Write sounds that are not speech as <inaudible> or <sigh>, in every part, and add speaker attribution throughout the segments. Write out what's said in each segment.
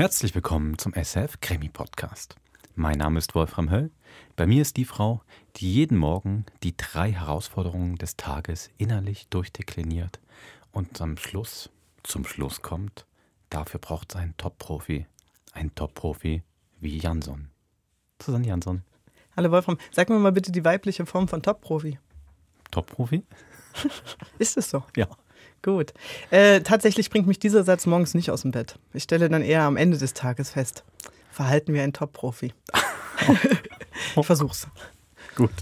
Speaker 1: Herzlich willkommen zum SF Krimi Podcast. Mein Name ist Wolfram Höll. Bei mir ist die Frau, die jeden Morgen die drei Herausforderungen des Tages innerlich durchdekliniert und am Schluss zum Schluss kommt. Dafür braucht es einen Top-Profi. Ein Top-Profi wie Jansson. Susanne Jansson.
Speaker 2: Hallo Wolfram, sag mir mal bitte die weibliche Form von Top-Profi.
Speaker 1: Top-Profi? <laughs>
Speaker 2: ist es so?
Speaker 1: Ja.
Speaker 2: Gut. Äh, tatsächlich bringt mich dieser Satz morgens nicht aus dem Bett. Ich stelle dann eher am Ende des Tages fest, verhalten wir ein Top-Profi. <laughs> ich versuch's.
Speaker 1: Gut.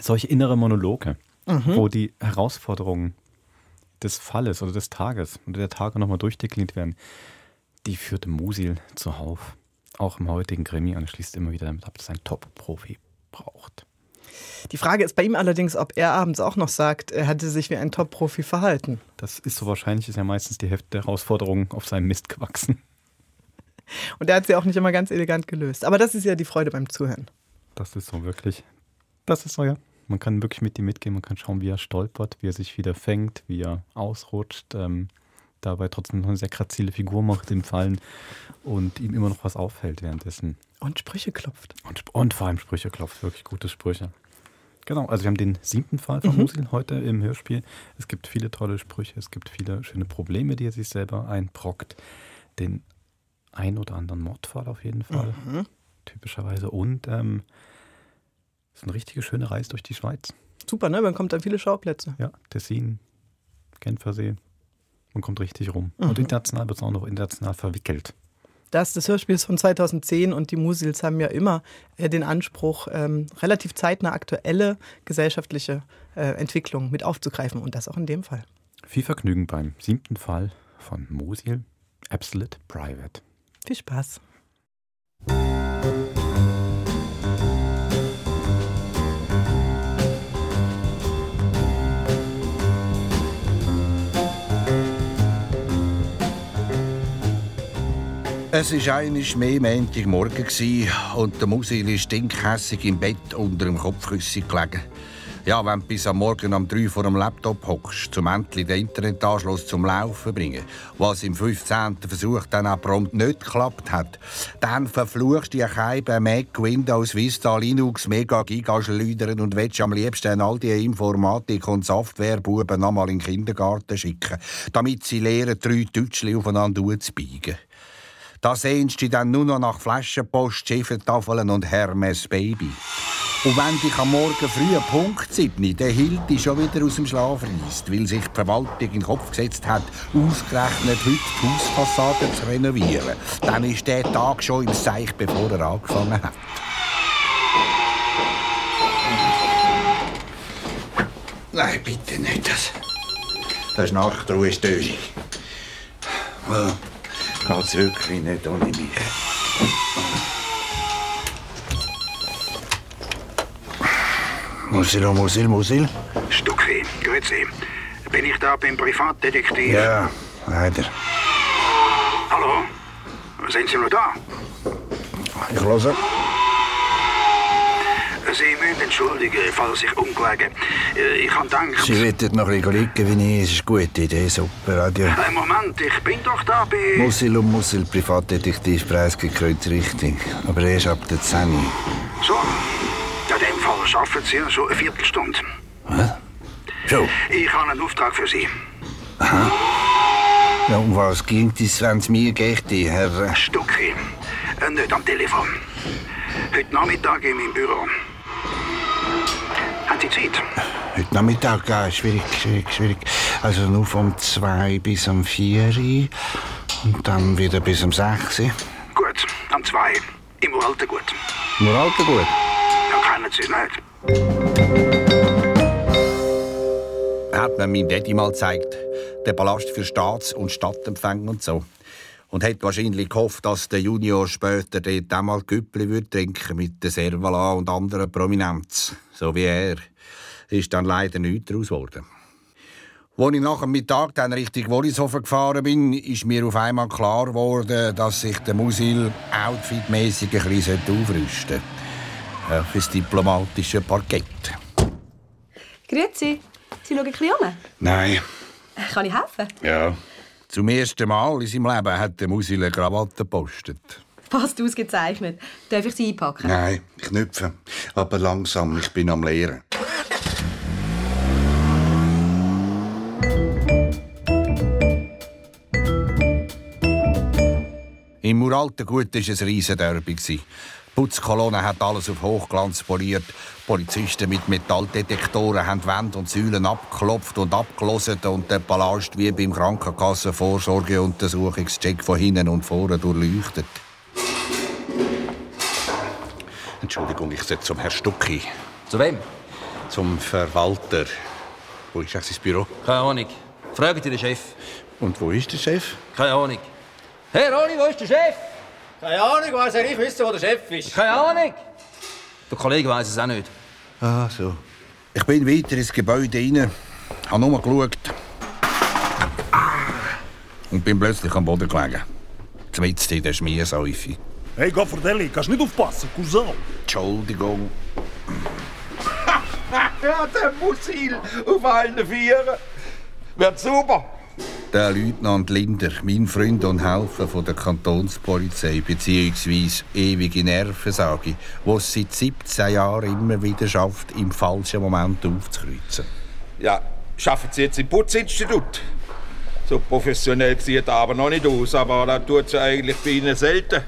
Speaker 1: Solche innere Monologe, mhm. wo die Herausforderungen des Falles oder des Tages oder der Tage nochmal durchdekliniert werden, die führte Musil zuhauf. Auch im heutigen Krimi und schließt immer wieder damit ab, dass ein Top-Profi braucht.
Speaker 2: Die Frage ist bei ihm allerdings, ob er abends auch noch sagt, er hätte sich wie ein Top-Profi verhalten.
Speaker 1: Das ist so wahrscheinlich, ist ja meistens die Hälfte der Herausforderungen auf seinem Mist gewachsen. <laughs>
Speaker 2: Und er hat sie auch nicht immer ganz elegant gelöst. Aber das ist ja die Freude beim Zuhören.
Speaker 1: Das ist so wirklich. Das ist so, ja. Man kann wirklich mit ihm mitgehen, man kann schauen, wie er stolpert, wie er sich wieder fängt, wie er ausrutscht, ähm, dabei trotzdem noch eine sehr grazile Figur macht im Fallen und ihm immer noch was auffällt währenddessen.
Speaker 2: Und Sprüche klopft.
Speaker 1: Und, und vor allem Sprüche klopft, wirklich gute Sprüche. Genau, also wir haben den siebten Fall von mhm. Musil heute im Hörspiel. Es gibt viele tolle Sprüche, es gibt viele schöne Probleme, die er sich selber einbrockt. Den ein oder anderen Mordfall auf jeden Fall, mhm. typischerweise. Und ähm, es ist eine richtige schöne Reise durch die Schweiz.
Speaker 2: Super, ne? Man kommt an viele Schauplätze.
Speaker 1: Ja, Tessin, Genfersee. Man kommt richtig rum. Mhm. Und international wird es auch noch international verwickelt.
Speaker 2: Das, das Hörspiel ist von 2010 und die Musils haben ja immer äh, den Anspruch, ähm, relativ zeitnah aktuelle gesellschaftliche äh, Entwicklungen mit aufzugreifen und das auch in dem Fall.
Speaker 1: Viel Vergnügen beim siebten Fall von Musil, Absolute Private.
Speaker 2: Viel Spaß.
Speaker 3: Es war einiges mehr Montagmorgen und der Musil ist stinkhässig im Bett unter dem Kopfkissen gelegen. Ja, wenn du bis am Morgen um drei vor dem Laptop hockst, zum endlich den Internetanschluss zum Laufen bringen, was im 15. Versuch dann auch prompt nicht geklappt hat, dann verfluchst du die Mac, Windows, Vista, Linux, Mega, Giga schleudern und willst am liebsten all die Informatik- und Softwarebuben nochmal in den Kindergarten schicken, damit sie lernen, drei Deutschli aufeinander zu biegen. Da sehnst du dann nur noch nach Flaschenpost, Schiffertafeln und Hermes Baby. Und wenn dich am Morgen früh Punkt 7 der Hilde schon wieder aus dem Schlaf reißt, weil sich die Verwaltung in den Kopf gesetzt hat, ausgerechnet heute die Hausfassade zu renovieren, dann ist der Tag schon im Seich, bevor er angefangen hat. Nein, bitte nicht. Das, das ist Nachtruhestörung. Well geht's wirklich nicht ohne mich. Musil, Musil, Musil.
Speaker 4: Stucki, grüezi. Bin ich da beim Privatdetektiv?
Speaker 3: Ja, leider.
Speaker 4: Hallo? Sind Sie noch da?
Speaker 3: Ich höre.
Speaker 4: Sie müssen entschuldigen, falls ich umgelegen. Äh, ich habe gedacht...
Speaker 3: Sie wird noch ein liegen, wie ich. Es ist eine gute Idee, super Radio.
Speaker 4: Äh, Moment, ich bin doch da bei...
Speaker 3: Musil und Musil, Privatdetektiv, preisgekreuzt richtig. Aber erst ab der 10
Speaker 4: So, in dem Fall schaffen Sie ja so eine Viertelstunde.
Speaker 3: Was? So?
Speaker 4: Ich habe einen Auftrag für Sie.
Speaker 3: Aha. Ja, um was ging es, wenn es mir geht, Herr...
Speaker 4: Stucki, äh, nicht am Telefon. Heute Nachmittag in meinem Büro. Haben Sie Zeit?
Speaker 3: Heute Nachmittag, ja, schwierig, schwierig, schwierig. Also nur vom 2 bis um 4 und dann wieder bis um 6
Speaker 4: Gut, am 2. Im Uraltengut.
Speaker 3: Im Uraltengut?
Speaker 4: Ja, kennen Sie es nicht.
Speaker 3: Hat mir mein Daddy mal gezeigt. Der Palast für Staats- und Stadtempfänge und so. Und hat wahrscheinlich gehofft, dass der Junior später dort einmal Güppli trinken mit der Servala und anderen Prominenz. So wie er. Ist dann leider nichts daraus geworden. Als ich nach dem Mittag dann Richtung Wollishofen gefahren bin, ist mir auf einmal klar geworden, dass sich der Musil outfitmäßig ein bisschen aufrüsten sollte. Fürs diplomatische Parkett.
Speaker 5: Grüezi. Sie schauen ein bisschen um?
Speaker 3: Nein.
Speaker 5: Kann ich helfen?
Speaker 3: Ja. Zum ersten Mal in seinem Leben hat der Musil eine Krawatte gepostet.
Speaker 6: Passt ausgezeichnet. Darf ich sie einpacken?
Speaker 3: Nein, Knöpfe. Aber langsam, ich bin am Lehren. Im uralten Gut war es ein Riesenderby. Die Putzkolonne hat alles auf Hochglanz poliert. Polizisten mit Metalldetektoren haben Wände und Säulen abgeklopft und abgelesen und den Palast wie beim Krankenkassenvorsorgeuntersuchungscheck von hinten und vorne durchleuchtet. Entschuldigung, ich setze zum Herrn Stucki.
Speaker 7: Zu wem?
Speaker 3: Zum Verwalter. Wo ist eigentlich sein Büro?
Speaker 7: Keine Ahnung. Fragt ihr den Chef.
Speaker 3: Und wo ist der Chef?
Speaker 7: Keine Ahnung. Herr Roni, wo ist der Chef?
Speaker 8: Keine Ahnung, weiß ja nicht wissen, wo der Chef ist.
Speaker 7: Keine Ahnung. Der Kollege weiß es auch nicht.
Speaker 3: Ah, so. Ich bin weiter ins Gebäude rein, habe nur geschaut. Und bin plötzlich am Boden gelegen. Zumindest in der Schmiersäufe.
Speaker 9: Hey, Gaffardelli, kannst nicht aufpassen, Cousin.
Speaker 3: Entschuldigung. <laughs>
Speaker 10: Ja, der Musil auf allen Vieren. Wird super.
Speaker 3: Der Leutnant Linder, mein Freund und Helfer von der Kantonspolizei, beziehungsweise ewige Nervensage, wo es seit 17 Jahren immer wieder schafft, im falschen Moment aufzukreuzen.
Speaker 10: Ja, schaffen Sie jetzt im Putzinstitut? So professionell sieht er aber noch nicht aus, aber das tut sie eigentlich bei Ihnen selten.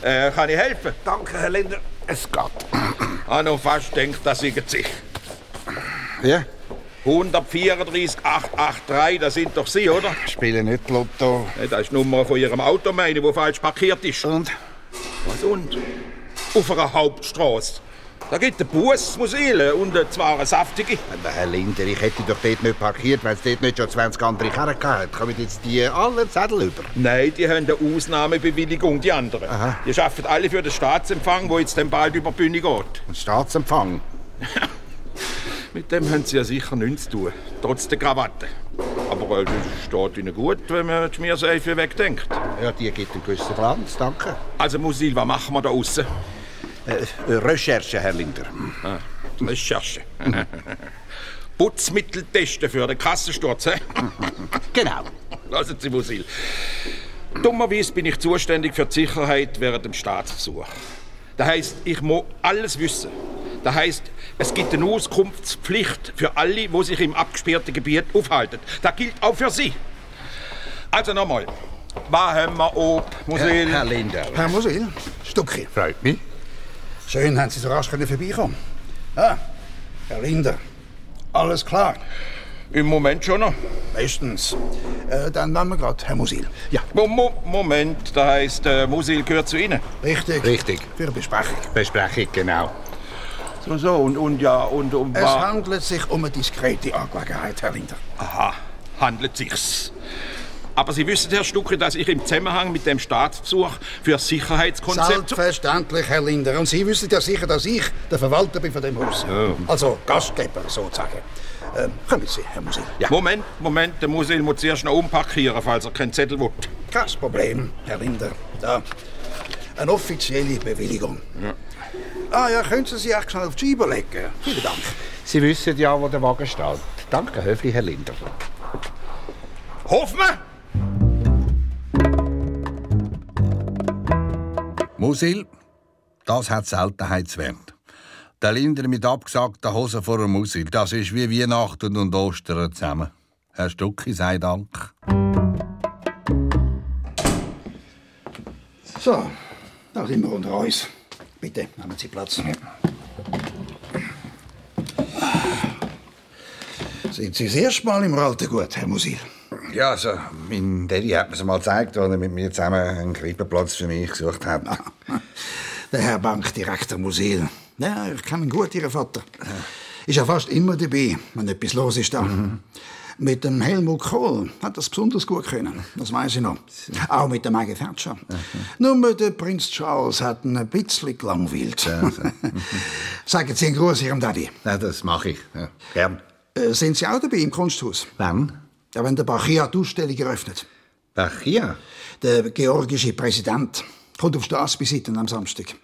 Speaker 10: Äh, kann ich helfen?
Speaker 3: Danke, Herr Linder. Es geht.
Speaker 10: Ich habe noch fast gedacht, das sei sich.
Speaker 3: Ja?
Speaker 10: 134 das sind doch Sie, oder?
Speaker 3: Spiele nicht Lotto.
Speaker 10: Das ist die Nummer von Ihrem Auto, meine, wo falsch parkiert ist.
Speaker 3: Und?
Speaker 10: Was und? Auf einer Hauptstraße. Da gibt es Bus, Musile und äh, zwar eine saftige.
Speaker 3: Aber Herr Linder, ich hätte doch dort nicht parkiert, weil es dort nicht schon 20 andere Karren gehabt Kommen jetzt die alle Zettel über?
Speaker 10: Nein, die haben eine Ausnahmebewilligung, die anderen.
Speaker 3: Aha.
Speaker 10: Die arbeiten alle für den Staatsempfang, wo jetzt dann bald über die Bühne geht.
Speaker 3: Ein Staatsempfang. <laughs>
Speaker 10: Mit dem haben sie ja sicher nichts zu tun, trotz der Krawatte. Aber äh, das steht ihnen gut, wenn man die Schmierseife wegdenkt.
Speaker 3: Ja, die gibt einen gewissen Glanz, danke.
Speaker 10: Also Musil, was machen wir da außen?
Speaker 3: Äh, Recherche, Herr Linder.
Speaker 10: Ah, Recherche. <laughs> Putzmittel testen für den Kassensturz, hä? <laughs>
Speaker 3: Genau.
Speaker 10: Lassen Sie, Musil. Dummerweise bin ich zuständig für die Sicherheit während dem Staatsbesuch. Das heißt, ich muss alles wissen. Das heißt, es gibt eine Auskunftspflicht für alle, die sich im abgesperrten Gebiet aufhalten. Das gilt auch für Sie. Also nochmal. Was haben wir ob, Musil?
Speaker 3: Herr Linder.
Speaker 4: Herr Musil, Stucki.
Speaker 3: Freut mich.
Speaker 4: Schön, haben Sie so rasch können vorbeikommen. Ah, Herr Linder, alles klar.
Speaker 10: Im Moment schon noch.
Speaker 4: Bestens. Äh, dann machen wir gerade, Herr Musil. Ja,
Speaker 10: Mo Mo Moment, das heißt, äh, Musil gehört zu Ihnen.
Speaker 4: richtig.
Speaker 3: Richtig.
Speaker 4: Für eine Besprechung.
Speaker 3: Besprechung, genau.
Speaker 10: So, so, und, und ja, und um
Speaker 4: Es
Speaker 10: was?
Speaker 4: handelt sich um eine diskrete Angelegenheit, Herr Linder.
Speaker 10: Aha, handelt sich's. Aber Sie wissen, Herr Stucke, dass ich im Zusammenhang mit dem Staatsbesuch für das Sicherheitskonzept...
Speaker 4: Selbstverständlich, Herr Linder. Und Sie wissen ja sicher, dass ich der Verwalter bin von dem Haus. Also Gastgeber, sozusagen. Ähm, kommen Sie, Herr Musil.
Speaker 10: Ja. Moment, Moment, der Musil muss zuerst noch umparkieren, falls er keinen Zettel will.
Speaker 4: Kein Problem, Herr Linder. Da. Eine offizielle Bewilligung. Ah ja, können Sie sich echt schnell auf die Scheibe legen? Vielen Dank.
Speaker 3: Sie wissen ja, wo der Wagen steht. Danke, höflich, Herr Linder.
Speaker 10: Hoffmann!
Speaker 3: Musil, das hat Seltenheitswert. Der Linder mit abgesagten Hosen vor dem Musil, das ist wie Weihnachten und Ostern zusammen. Herr Stucki, sei Dank.
Speaker 4: So, da sind wir unter uns. Bitte, nehmen Sie Platz. Sind Sie das erste Mal im Alten gut, Herr Musil?
Speaker 3: Ja, also, mein Daddy hat mir mal gezeigt, als er mit mir zusammen einen Krippenplatz für mich gesucht hat. <laughs>
Speaker 4: Der Herr Bankdirektor Musil. Ja, ich kenne ihn gut, Ihren Vater. Ist ja fast immer dabei, wenn etwas los ist da. Mit dem Helmut Kohl hat das besonders gut können. Das weiß ich noch. Auch mit der Maggie Thatcher. Nur der Prinz Charles hat ihn ein bisschen gelangweilt. <laughs> Sagen Sie einen Gruß Ihrem Daddy.
Speaker 3: Ja, das mache ich. Ja. Gern.
Speaker 4: Äh, sind Sie auch dabei im Kunsthaus?
Speaker 3: Wann?
Speaker 4: Ja, wenn der Bachia die Ausstellung eröffnet.
Speaker 3: Ach ja.
Speaker 4: Der georgische Präsident kommt auf Staatsbesuch am Samstag.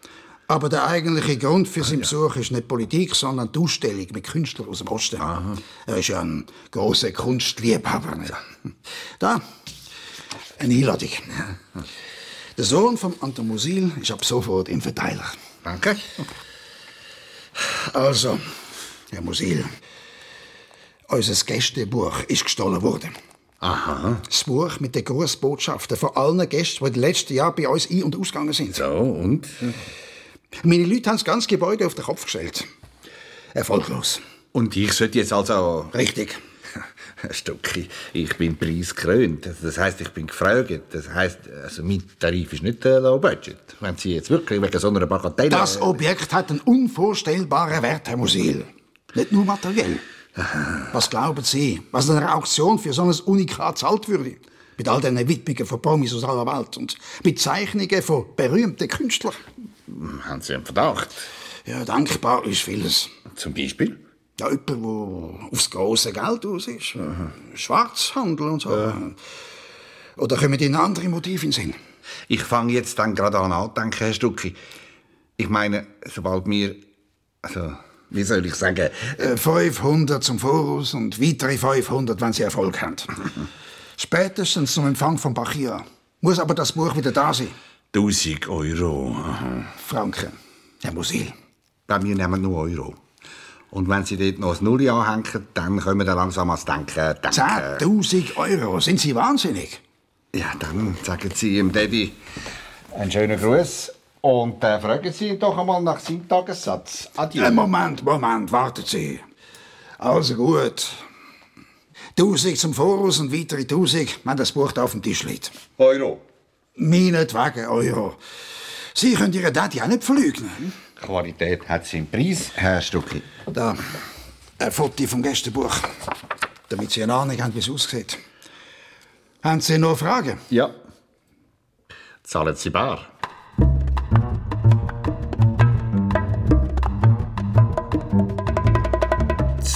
Speaker 4: Aber der eigentliche Grund für seinen Besuch ist nicht Politik, sondern die Ausstellung mit Künstlern aus dem Osten. Er ist ja ein großer Kunstliebhaber. Nicht? Da, Eine Einladung. Der Sohn von Anton Musil ist ab sofort im Verteiler.
Speaker 3: Danke.
Speaker 4: Also, Herr Musil, unser Gästebuch ist gestohlen worden.
Speaker 3: Aha.
Speaker 4: Das Buch mit den Grußbotschaften von allen Gästen, die in den letzten Jahren bei uns ein- und ausgegangen sind.
Speaker 3: So, und?
Speaker 4: Meine Leute haben das ganze Gebäude auf den Kopf gestellt. Erfolglos.
Speaker 3: Und ich sollte jetzt also...
Speaker 4: Richtig. <laughs>
Speaker 3: Stucki, ich bin preisgekrönt. Das heisst, ich bin gefragt. Das heisst, also mein Tarif ist nicht äh, low budget. Wenn Sie jetzt wirklich wegen so einer Bagatelle...
Speaker 4: Das Objekt hat einen unvorstellbaren Wert, Herr Musil. Nicht nur materiell. <laughs> Was glauben Sie, was in einer Auktion für so ein Unikat zahlt würde? Mit all den Widmungen von Promis aus aller Welt und mit Zeichnungen von berühmten Künstlern.
Speaker 3: Haben Sie einen Verdacht?
Speaker 4: Ja, dankbar ist vieles.
Speaker 3: Zum Beispiel?
Speaker 4: Ja, jemand, der aufs große Geld aus ist. Schwarzhandel und so. Oder kommen Ihnen andere Motive in den Sinn?
Speaker 3: Ich fange jetzt dann gerade an anzudenken, Herr Stucki. Ich meine, sobald wir... Also, wie soll ich sagen...
Speaker 4: Äh, 500 zum Voraus und weitere 500, wenn Sie Erfolg haben. <laughs> Spätestens zum Empfang von Bachia. Muss aber das Buch wieder da sein.
Speaker 3: 1000 Euro. Aha.
Speaker 4: Franken. Herr Musil.
Speaker 3: Bei mir nehmen nur Euro. Und wenn Sie dort noch ein Nulli anhängen, dann können wir dann langsam ans Denken denken.
Speaker 4: 10.000 Euro. Sind Sie wahnsinnig?
Speaker 3: Ja, dann sagen Sie ihm Daddy einen schönen Gruß und äh, fragen Sie ihn doch einmal nach seinem Tagessatz. Adieu.
Speaker 4: Äh, Moment, Moment, warten Sie. Also gut. 1000 zum Voraus und weitere 1000, wenn das Buch da auf dem Tisch liegt.
Speaker 3: Euro.
Speaker 4: Meinetwegen Euro. Sie können Ihren Daddy auch nicht verleugnen.
Speaker 3: Qualität hat seinen Preis, Herr Stucki.
Speaker 4: Da, ein Foto vom Gästebuch. Damit Sie eine Ahnung haben, wie es aussieht. Haben Sie noch Fragen?
Speaker 3: Ja. Zahlen Sie bar.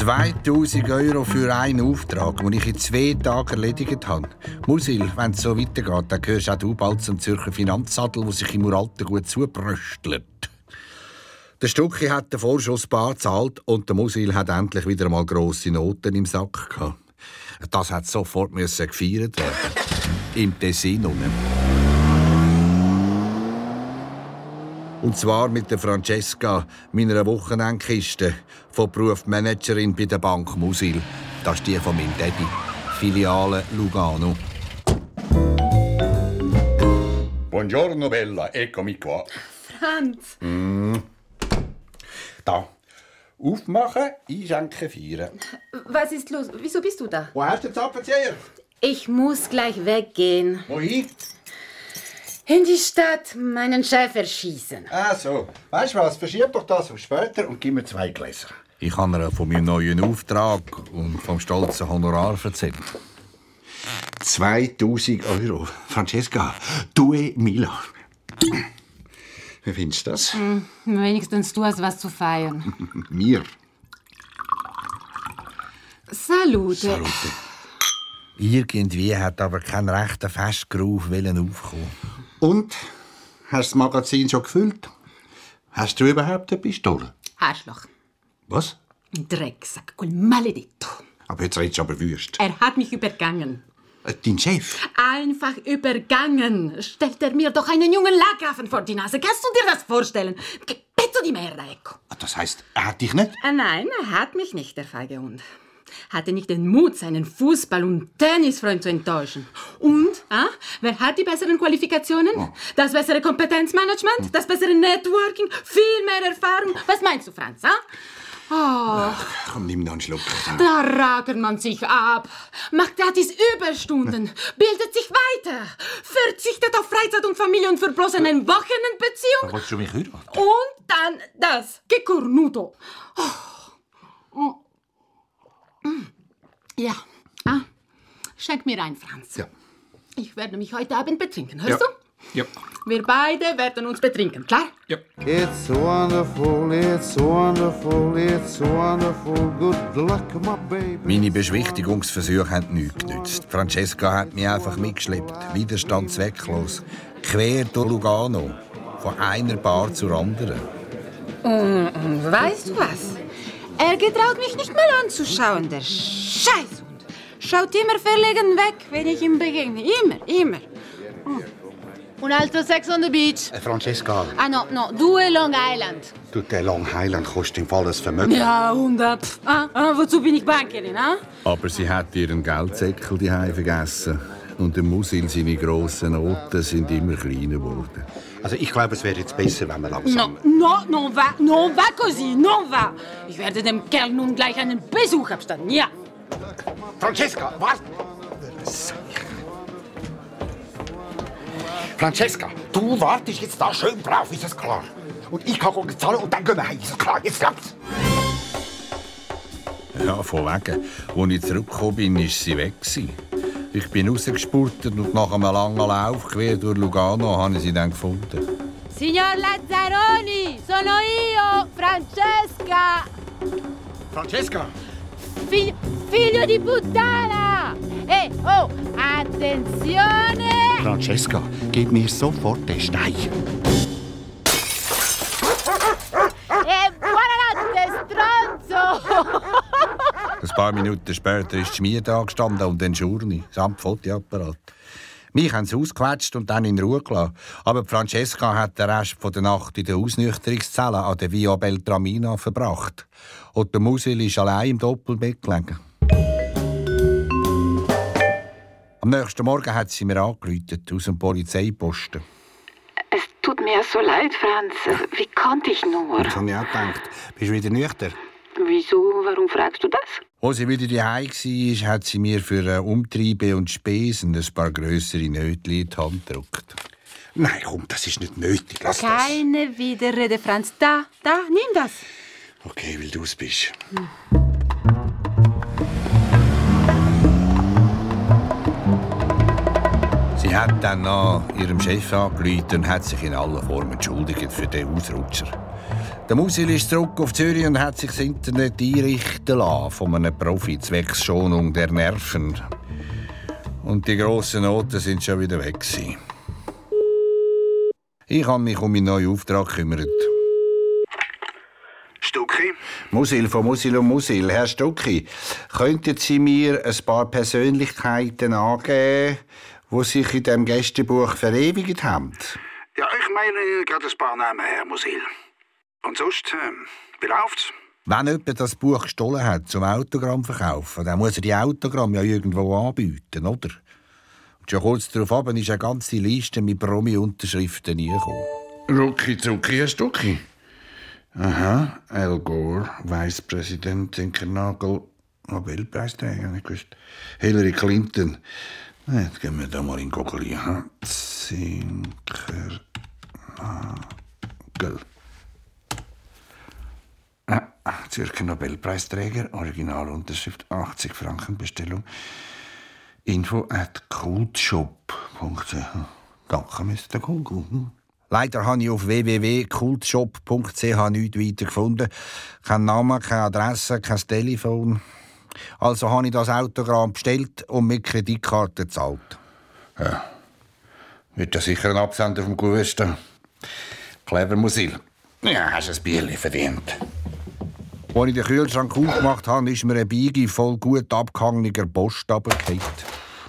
Speaker 3: «2000 Euro für einen Auftrag, den ich in zwei Tagen erledigt habe. Musil, wenn es so weitergeht, dann gehörst auch du bald zum Zürcher Finanzsadel, der sich im Uralten gut zubröstelt. Der Stucki hat den Vorschuss bar gezahlt und der Musil hat endlich wieder mal grosse Noten im Sack gehabt. Das hat sofort gefeiert werden. Im Tessin unten. Und zwar mit der Francesca, meiner Wochenendkiste, von Beruf Managerin bei der Bank Musil. Das ist die von meinem Daddy. Filiale Lugano.
Speaker 11: Buongiorno Bella, eccomi qua.
Speaker 6: Franz,
Speaker 11: Mm. Da. Aufmachen, einschenken, feiern.
Speaker 6: was ist los? Wieso bist du da?
Speaker 11: Wo hast du den Zapfenzieher?
Speaker 6: Ich muss gleich weggehen.
Speaker 11: Wohin?
Speaker 6: In die Stadt meinen Chef erschießen.
Speaker 11: Ah, so. Weißt du was? Verschieb doch das auf später und gib mir zwei Gläser.
Speaker 3: Ich habe ihr von meinem neuen Auftrag und vom stolzen Honorar erzählt.
Speaker 11: 2000 Euro. Francesca, due mila. Wie findest du das?
Speaker 6: Hm, wenigstens du hast was zu feiern. <laughs>
Speaker 11: Mir.
Speaker 6: Salute.
Speaker 3: Salute. Irgendwie hat aber kein rechter Festgeruf wollen aufkommen.
Speaker 11: Und? Hast du das Magazin schon gefüllt? Hast du überhaupt eine Pistole?
Speaker 6: Arschloch.
Speaker 11: Was?
Speaker 6: Drecksack. Quel maledetto.
Speaker 11: Aber jetzt redest du aber wüst.
Speaker 6: Er hat mich übergangen.
Speaker 11: Äh, Dein Chef?
Speaker 6: Einfach übergangen. Stellt er mir doch einen jungen Lagaffen vor die Nase. Kannst du dir das vorstellen? Pezzo di merda, ecco.
Speaker 11: Das heißt, er hat dich nicht?
Speaker 6: Ah, nein, er hat mich nicht, der feige Hund. Hatte nicht den Mut, seinen Fußball- und Tennisfreund zu enttäuschen. Und, ah, wer hat die besseren Qualifikationen? Das bessere Kompetenzmanagement? Das bessere Networking? Viel mehr Erfahrung? Was meinst du, Franz, ah? Oh,
Speaker 11: Komm, nimm noch einen Schluck.
Speaker 6: da ragert man sich ab, macht gratis Überstunden, bildet sich weiter, verzichtet auf Freizeit und Familie und für bloß eine Wochenendbeziehung.
Speaker 3: Wolltest du mich heiraten?
Speaker 6: Und dann das. Che cornuto. Oh. Mm. Mm. Ja. Ah. Schenk mir ein, Franz.
Speaker 11: Ja.
Speaker 6: Ich werde mich heute Abend betrinken, hörst
Speaker 11: Ja.
Speaker 6: du?
Speaker 11: Ja.
Speaker 6: Wir beide werden uns betrinken, klar?
Speaker 12: It's wonderful, it's wonderful, it's wonderful. Good luck, my baby.
Speaker 3: Meine Beschwichtigungsversuche haben nichts genützt. Francesca hat mich einfach mitgeschleppt, Widerstand zwecklos. Quer durch Lugano. Von einer Bar zur anderen.
Speaker 6: Und, und weißt du was? Er getraut mich nicht mal anzuschauen, der Scheißhund. schaut immer verlegen weg, wenn ich ihm begegne. Immer, immer.
Speaker 13: Un altro sex on the beach.
Speaker 11: Äh, Francesca,
Speaker 13: Ah no, no, due Long Island.
Speaker 11: du, der Long Highland kostet im Fall ein Vermögen.
Speaker 6: Ja, und äh, pff, ah, ah, wozu bin ich Bankerin, ah?
Speaker 3: Aber sie hat ihren Geldsäckel die vergessen. Und der Musil, seine grossen Noten, sind immer kleiner geworden.
Speaker 11: Also ich glaube, es wäre jetzt besser, wenn wir
Speaker 6: No,
Speaker 11: langsam...
Speaker 6: no, non va, non va così, non va. Ich werde dem Kerl nun gleich einen Besuch abstatten, ja.
Speaker 11: Francesca, was? Francesca, du wartest jetzt da schön drauf, ist das klar? Und ich kann zahlen und dann gehen wir heim, ist das klar? Jetzt klappt's.
Speaker 3: Ja, von wegen. Als ich zurückgekommen bin, war sie weg. Ich bin rausgespurtet und nach einem langen Lauf quer durch Lugano habe ich sie dann gefunden.
Speaker 13: Signor Lazzaroni, sono io, Francesca.
Speaker 11: Francesca!
Speaker 13: Fi- figlio di puttana! E, oh, attenzione!
Speaker 11: Francesca, gib mir sofort den Stein.
Speaker 13: E buonanotte, stronzo! <laughs>
Speaker 3: Ein paar Minuten später ist Schmier da gestanden und den Schurni, samt Fotoapparat. Mich haben sie ausgequetscht und dann in Ruhe gelassen. Aber Francesca hat den Rest von der Nacht in der Ausnüchterungszelle an der Via Beltramina verbracht. Und der Musil ist allein im Doppelbett gelegen. Am nächsten Morgen hat sie mir angerufen, aus dem Polizeiposten.
Speaker 14: Es tut mir so leid, Franz. Wie konnte ich nur?
Speaker 11: Das habe ich auch gedacht. Bist du wieder nüchtern?
Speaker 14: Wieso? Warum fragst du das?
Speaker 3: Als sie wieder daheim war, hat sie mir für äh, Umtriebe und Spesen ein paar grössere Nötchen in die Hand gedrückt.
Speaker 11: Nein, komm, das ist nicht nötig. Lass das.
Speaker 6: Keine Widerrede, Franz. Da, da, nimm das.
Speaker 11: Okay, weil du es bist.
Speaker 3: Sie hat dann noch ihrem Chef angerufen und hat sich in aller Form entschuldigt für den Ausrutscher. Der Musil ist zurück auf Zürich und hat sich das Internet einrichten lassen von einem Profi zwecks Schonung der Nerven. Und die grossen Noten sind schon wieder weg. Gewesen. Ich habe mich um meinen neuen Auftrag gekümmert.
Speaker 15: Stucki?
Speaker 3: Musil von Musil und Musil. Herr Stucki, könnten Sie mir ein paar Persönlichkeiten angeben, die sich in dem Gästebuch verewigt haben?
Speaker 15: Ja, ich meine gerade ein paar Namen, Herr Musil. Und sonst, ähm, wie läuft's?
Speaker 3: Wenn jemand das Buch gestohlen hat zum Autogramm verkaufen, dann muss er die Autogramm ja irgendwo anbieten, oder? Und schon kurz darauf ab ist eine ganze Liste mit Promi-Unterschriften eingekommen.
Speaker 10: Rucki zucki, ein Stucki. Aha, Al Gore, Vicepräsident Zinkernagel, Nobelpreisträger, nicht gewusst. Hillary Clinton. Na, Jetzt gehen wir da mal in Google. Zinkernagel. Ah, Zürcher Nobelpreisträger, Originalunterschrift 80 Franken Bestellung. Info at kultshop.ch. Danke, Mr. Google. Hm.
Speaker 3: Leider habe ich auf www.kultshop.ch nichts weiter gefunden. Kein Name, keine Adresse, kein Telefon. Also habe ich das Autogramm bestellt und mit Kreditkarte gezahlt.
Speaker 10: Ja. Wird ja sicher ein Absender vom Gewussten. Clever Musil. Ja, hast ein Bierchen verdient.
Speaker 3: Als ich den Kühlschrank aufgemacht habe, ist mir ein Biege voll gut abgehangener Post runtergefallen.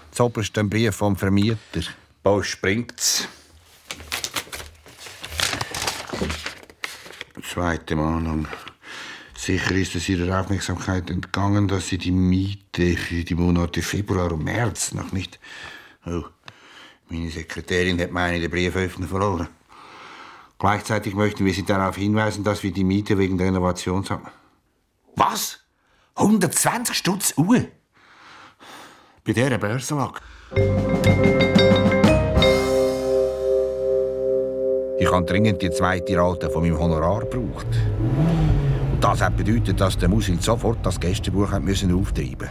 Speaker 3: Zoberst ein Brief vom Vermieter.
Speaker 10: Post bringt's. Zweite Mahnung. Sicher ist es ihrer Aufmerksamkeit entgangen, dass sie die Miete für die Monate Februar und März noch nicht. Oh, meine Sekretärin hat meine den Brieföffner verloren. Gleichzeitig möchten wir Sie darauf hinweisen, dass wir die Miete wegen der Renovation haben.
Speaker 11: Was? 120 Stutz Uhr? Bei dieser Börsenlage?
Speaker 3: Ich habe dringend die zweite Rate von meinem Honorar gebraucht. Und das hat bedeutet, dass der Musil sofort das Gästebuch hat müssen auftreiben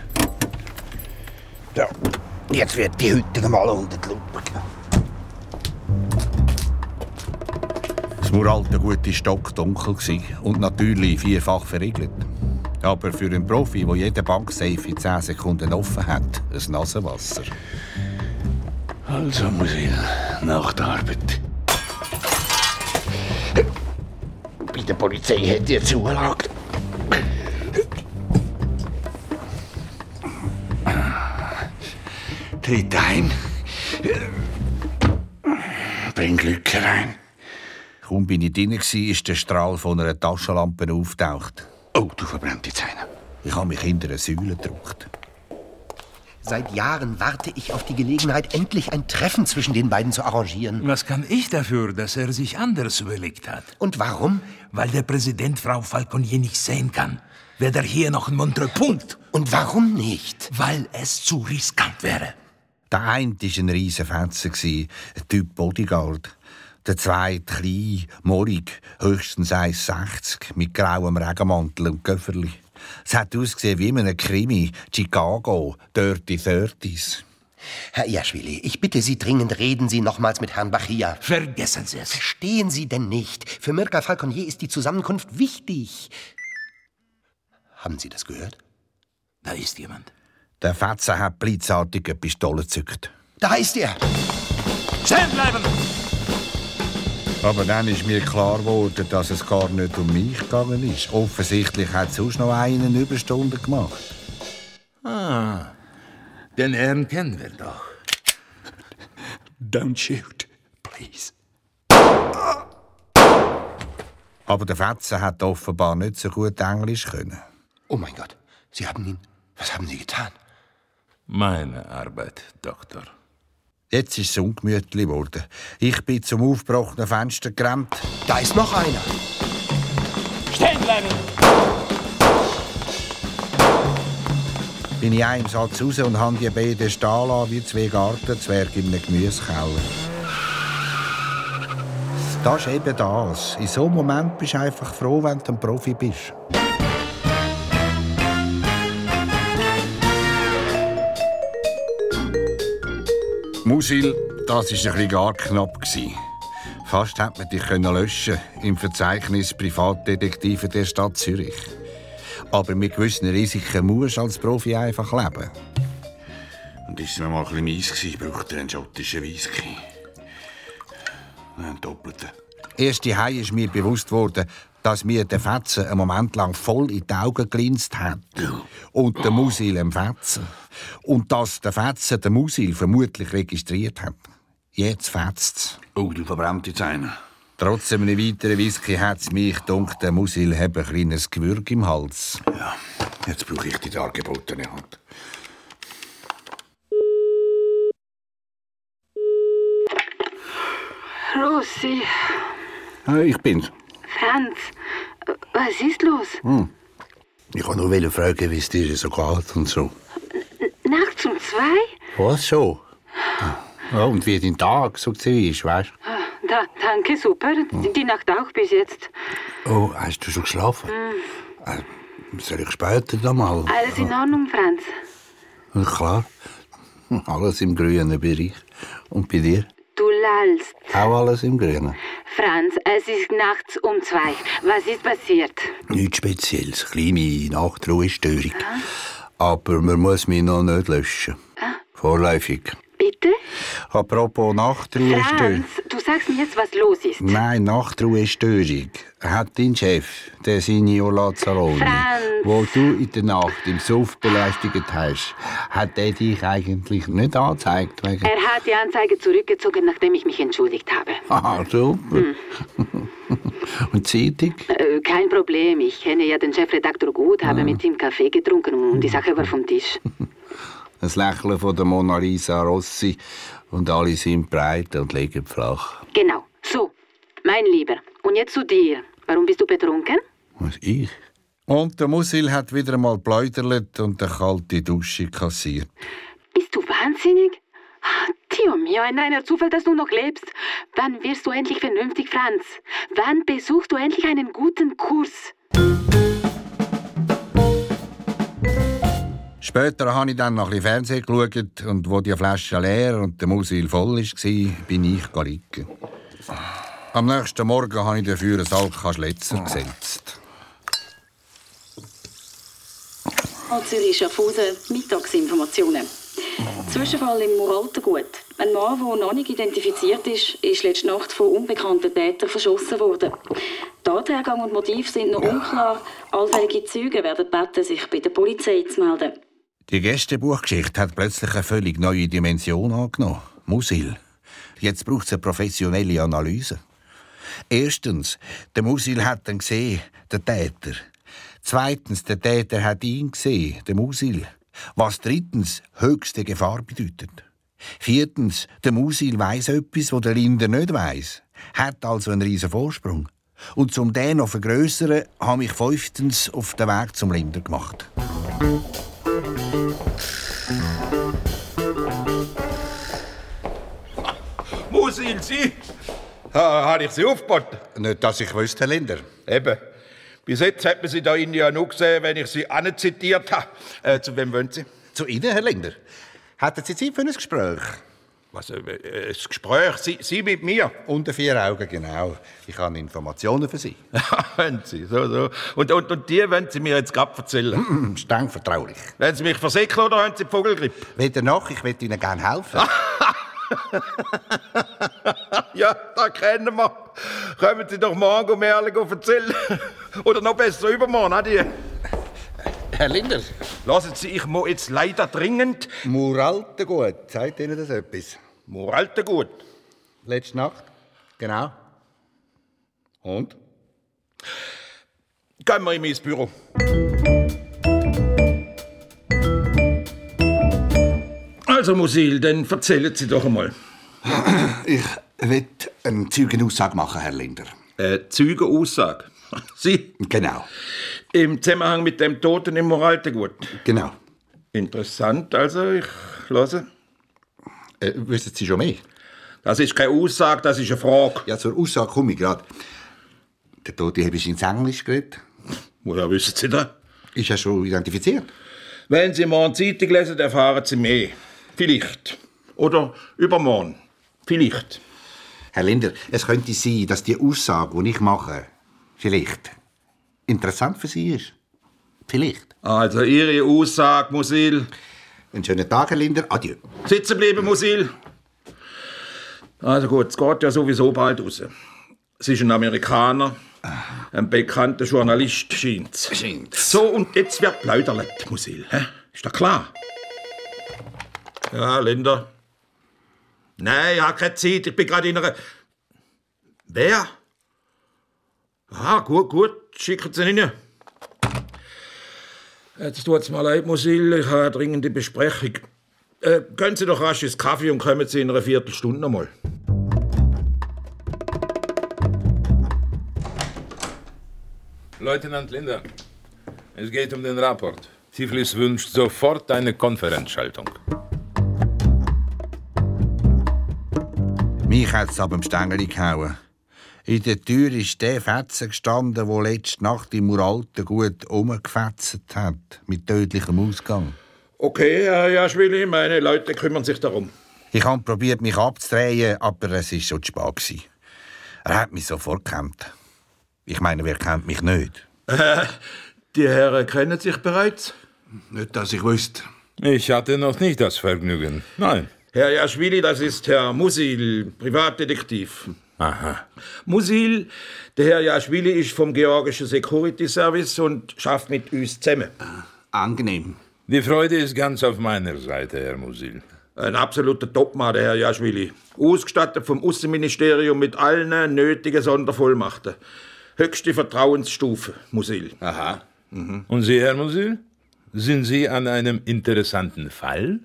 Speaker 11: Ja, jetzt wird die heute mal unter die Lupe genommen.
Speaker 3: Das Muralte gute Stock dunkel und natürlich vierfach verriegelt. Aber für einen Profi, der jeden Banksafe in 10 Sekunden offen hat, ein Nasenwasser.
Speaker 10: Also, Musil, nach der Arbeit.
Speaker 11: Bei der Polizei hat ihr Zulage.
Speaker 3: Tritt ein. Bring Glück herein. Kaum bin ich drin, gsi, ist der Strahl von einer Taschenlampe auftaucht. Oh, du verbrennte Zähne. Ich habe mich hinter eine Säule gedruckt.
Speaker 16: Seit Jahren warte ich auf die Gelegenheit, endlich ein Treffen zwischen den beiden zu arrangieren.
Speaker 17: Was kann ich dafür, dass er sich anders überlegt hat?
Speaker 16: Und warum?
Speaker 17: Weil der Präsident Frau Falconier nicht sehen kann. Weder hier noch in Montreux. Punkt.
Speaker 16: Und warum nicht?
Speaker 17: Weil es zu riskant wäre.
Speaker 3: Der eine war ein riesen Fetzer, ein Typ Bodyguard. Der zweite klein, morig, höchstens 1,60, mit grauem Regenmantel und Köfferli. Es hat ausgesehen wie in einem Krimi, Chicago, Dirty Thirties.
Speaker 16: Herr Jaschwili, ich bitte Sie dringend, reden Sie nochmals mit Herrn Bachia.
Speaker 17: Vergessen Sie es.
Speaker 16: Verstehen Sie denn nicht? Für Mirka Falconier ist die Zusammenkunft wichtig. Haben Sie das gehört?
Speaker 17: Da ist jemand.
Speaker 3: Der Fetzer hat blitzartig eine Pistole gezückt.
Speaker 16: Da ist er!
Speaker 17: Stehen bleiben!
Speaker 3: Aber dann ist mir klar geworden, dass es gar nicht um mich gegangen ist. Offensichtlich hat sonst noch einen Überstunden gemacht.
Speaker 17: Ah, den Herrn kennen wir doch.
Speaker 3: Don't shoot, please. Aber der Fetzer hat offenbar nicht so gut Englisch können.
Speaker 16: Oh mein Gott, Sie haben ihn. Was haben Sie getan?
Speaker 17: Meine Arbeit, Doktor.
Speaker 3: Jetzt ist es ungemütlich geworden. Ich bin zum aufgebrochenen Fenster gerannt.
Speaker 16: Da ist noch einer.
Speaker 17: Stehen bleiben!
Speaker 3: Bin ich einem Satz raus und habe die beiden stehen lassen wie zwei Gartenzwerge in einem Gemüsekeller. Das ist eben das. In so einem Moment bist du einfach froh, wenn du ein Profi bist. Musil, das war ein bisschen gar knapp. gewesen. Fast hätte man dich löschen im Verzeichnis Privatdetektive der Stadt Zürich. Aber mit gewissen Risiken musst du als Profi einfach leben. Und ist es mir mal ein bisschen mies gewesen, brauchte er einen schottischen Whisky. Einen doppelten. Erst die ist mir bewusst worden, dass mir der Fetzen einen Moment lang voll in die Augen glinst hat. Und der Musil im Fetzen. Und dass der Fetzen den Musil vermutlich registriert hat. Jetzt fetzt
Speaker 9: Oh, du verbrannt jetzt einen.
Speaker 3: Trotz einem weiteren Whisky hat es mich dunkt, der Musil hat ein kleines Gewürg im Hals.
Speaker 9: Ja, jetzt brauche ich die dargebotene Hand.
Speaker 14: Rosi,
Speaker 9: Ah, ich bin's.
Speaker 14: Franz, was ist los?
Speaker 9: Hm. Ich wollte nur fragen, wie es dir so geht und so.
Speaker 14: Nachts um zwei?
Speaker 9: Was so? Ja, und wie dein Tag so ist, weißt
Speaker 14: Ah, Da, danke, super. Die Nacht auch bis jetzt.
Speaker 9: du? Oh, hast du schon geschlafen?
Speaker 14: Hm.
Speaker 9: Äh, soll ich später noch mal?
Speaker 14: Alles in Ordnung, Franz?
Speaker 9: Ja, klar. Alles im grünen Bereich. Und bei dir?
Speaker 14: Du lallst.
Speaker 9: Auch alles im grünen?
Speaker 14: Franz, es ist nachts um zwei. Was ist passiert?
Speaker 9: Nichts Spezielles. Kleine Nachtruhestörung. Aber man muss mich noch nicht löschen. Vorläufig.
Speaker 14: Bitte?
Speaker 9: Apropos Nachtruhestörung.
Speaker 14: Franz, sagst mir jetzt, was los ist.
Speaker 9: Nein, Nachtruhestörung. Hat dein Chef, der Signor Lazzaroni,
Speaker 14: Franz.
Speaker 9: wo du in der Nacht im Suff belästigt hast, hat er dich eigentlich nicht angezeigt wegen...
Speaker 14: Er hat die Anzeige zurückgezogen, nachdem ich mich entschuldigt habe.
Speaker 9: Ah, super. <laughs> Und die Zeitung?
Speaker 14: Äh, kein Problem, ich kenne ja den Chefredakteur gut, habe mit ihm Kaffee getrunken und die Sache war vom Tisch. <laughs>
Speaker 9: Das Lächeln von der Mona Lisa Rossi und alle sind breit und liegen flach.
Speaker 14: Genau. So, mein Lieber. Und jetzt zu dir. Warum bist du betrunken?
Speaker 9: Was, ich?
Speaker 3: Und der Musil hat wieder einmal pläudert und eine kalte Dusche kassiert.
Speaker 14: Bist du wahnsinnig? Ah, Dio mio, ein reiner Zufall, dass du noch lebst. Wann wirst du endlich vernünftig, Franz? Wann besuchst du endlich einen guten Kurs?
Speaker 3: Später habe ich dann noch ein bisschen Fernsehen geschaut und wo die Flasche leer und der Musil voll war, bin ich liegen. Am nächsten Morgen habe ich dafür ein Alka Schletzer gesetzt.
Speaker 18: Zürich Schaffhausen, Mittagsinformationen. Zwischenfall im Muraltergut. Ein Mann, der noch nicht identifiziert ist, ist letzte Nacht von unbekannten Tätern verschossen worden. Tathergang und Motiv sind noch unklar. Allfällige Zeugen werden gebeten, sich bei der Polizei zu melden.
Speaker 3: Die Gästebuchgeschichte hat plötzlich eine völlig neue Dimension angenommen. Musil. Jetzt braucht es eine professionelle Analyse. Erstens, der Musil hat ihn gesehen, der Täter. Zweitens, der Täter hat ihn gesehen, der Musil. Was drittens höchste Gefahr bedeutet. Viertens, der Musil weiß etwas, wo der Linder nicht weiß. Hat also einen riesen Vorsprung. Und zum den noch vergrößern, habe ich fünftens auf den Weg zum Linder gemacht.
Speaker 10: Musil, Sie? Ha, habe ich Sie aufgeboten?
Speaker 3: Nicht, dass ich wüsste, Herr Linder.
Speaker 10: Eben. Bis jetzt hat man Sie da innen ja nur gesehen, wenn ich Sie anzitiert habe. Äh, zu wem wollen Sie?
Speaker 3: Zu Ihnen, Herr Linder. Hätten Sie Zeit für ein Gespräch?
Speaker 10: Was, äh, äh, ein Gespräch? Sie, Sie mit mir?
Speaker 3: Unter vier Augen, genau. Ich habe Informationen für Sie. <laughs>
Speaker 10: Haben Sie, so, so. Und, und, und die wollen Sie mir jetzt gerade erzählen?
Speaker 3: Streng vertraulich.
Speaker 10: Wollen Sie mich versickern oder haben Sie die Vogelgrippe?
Speaker 3: Weder noch, ich will Ihnen gerne helfen. <laughs>
Speaker 10: ja, da kennen wir. Kommen Sie doch morgen um ehrlich erzählen. Oder noch besser übermorgen, Adi.
Speaker 3: Herr Linder.
Speaker 10: Lassen Sie, ich muss jetzt leider dringend...
Speaker 3: Muraltengut, sagt Ihnen das etwas?
Speaker 10: Muraltengut?
Speaker 3: Letzte Nacht? Genau. Und?
Speaker 10: Gehen wir in mein Büro. Also, Musil, dann erzählen Sie doch einmal.
Speaker 3: Ich will eine Zeugenaussage machen, Herr Linder.
Speaker 10: Äh, Zeugenaussage? <laughs> Sie?
Speaker 3: Genau.
Speaker 10: Im Zusammenhang mit dem Toten im Moraltegut?
Speaker 3: Genau.
Speaker 10: Interessant, also, ich höre.
Speaker 3: Äh, wissen Sie schon mehr?
Speaker 10: Das ist keine Aussage, das ist eine Frage.
Speaker 3: Ja, zur Aussage komme ich gerade. Der Tote habe ich ins Englisch geredet.
Speaker 10: Woher wissen Sie das?
Speaker 3: Ist ja schon identifiziert.
Speaker 10: Wenn Sie morgen Zeitung lesen, erfahren Sie mehr. Vielleicht. Oder übermorgen. Vielleicht.
Speaker 3: Herr Linder, es könnte sein, dass die Aussage, die ich mache, vielleicht interessant für Sie ist. Vielleicht.
Speaker 10: Also Ihre Aussage, Musil.
Speaker 3: Einen schönen Tag, Herr Linder. Adieu.
Speaker 10: Sitzen bleiben, Musil. Also gut, es geht ja sowieso bald raus. Es ist ein Amerikaner, ein bekannter Journalist, scheint's.
Speaker 3: Scheint's.
Speaker 10: So, und jetzt wird plaudert, Musil. Hä? Ist doch klar? Ja, Linda. Nein, ich habe keine Zeit. Ich bin gerade in einer. Wer? Aha, gut, gut. Schicken Sie ihn rein. Jetzt tut's mir leid, Musil. Ich habe eine dringende Besprechung. Äh, gehen Sie doch rasch ins Kaffee und kommen Sie in einer Viertelstunde nochmal.
Speaker 19: Leutnant Linder, es geht um den Rapport. Tiflis wünscht sofort eine Konferenzschaltung.
Speaker 3: Mich hat es aber am Stängel gehauen. In der Tür ist der Fetzen gestanden, der letzte Nacht im Uralten gut umgefetzt hat. Mit tödlichem Ausgang.
Speaker 10: Okay, Herr Jaschwili, meine Leute kümmern sich darum.
Speaker 3: Ich habe probiert, mich abzudrehen, aber es war schon zu spät. gewesen. Er hat mich sofort gekannt. Ich meine, wer kennt mich nicht?
Speaker 10: Äh, <laughs> die Herren kennen sich bereits?
Speaker 3: Nicht, dass ich wüsste.
Speaker 19: Ich hatte noch nicht das Vergnügen. Nein.
Speaker 10: Herr Jaschwili, das ist Herr Musil, Privatdetektiv.
Speaker 19: Aha.
Speaker 10: Musil, der Herr Jaschwili ist vom georgischen Security Service und schafft mit uns zusammen.
Speaker 3: Angenehm.
Speaker 19: Die Freude ist ganz auf meiner Seite, Herr Musil.
Speaker 10: Ein absoluter Topmann, der Herr Jaschwili. Ausgestattet vom Außenministerium mit allen nötigen Sondervollmachten. Höchste Vertrauensstufe, Musil.
Speaker 3: Aha.
Speaker 19: Und Sie, Herr Musil? Sind Sie an einem interessanten Fall?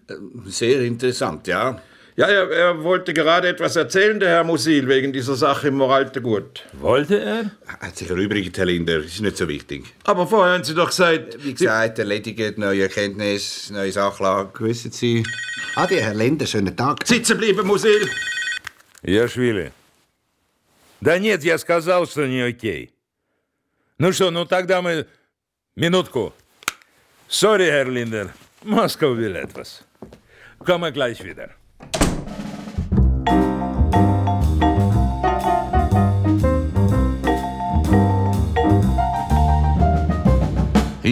Speaker 3: Sehr interessant, ja.
Speaker 10: Ja, er, er wollte gerade etwas erzählen, der Herr Musil, wegen dieser Sache im Moraltegut.
Speaker 19: Wollte er?
Speaker 3: Hat sich erübrigt, Herr Linder. Ist nicht so wichtig.
Speaker 10: Aber vorher haben Sie doch gesagt...
Speaker 3: Wie gesagt, erledigt, neue Erkenntnis, neue Sachlage. Wissen Sie? Adi, Herr Linder, schönen Tag.
Speaker 10: Sitzen bleiben, Musil.
Speaker 19: Яшвили. Да нет, я сказал, что не окей. Ну что, ну тогда мы... Минутку. Sorry, Herr Linder. Moskau will etwas. Komme gleich wieder.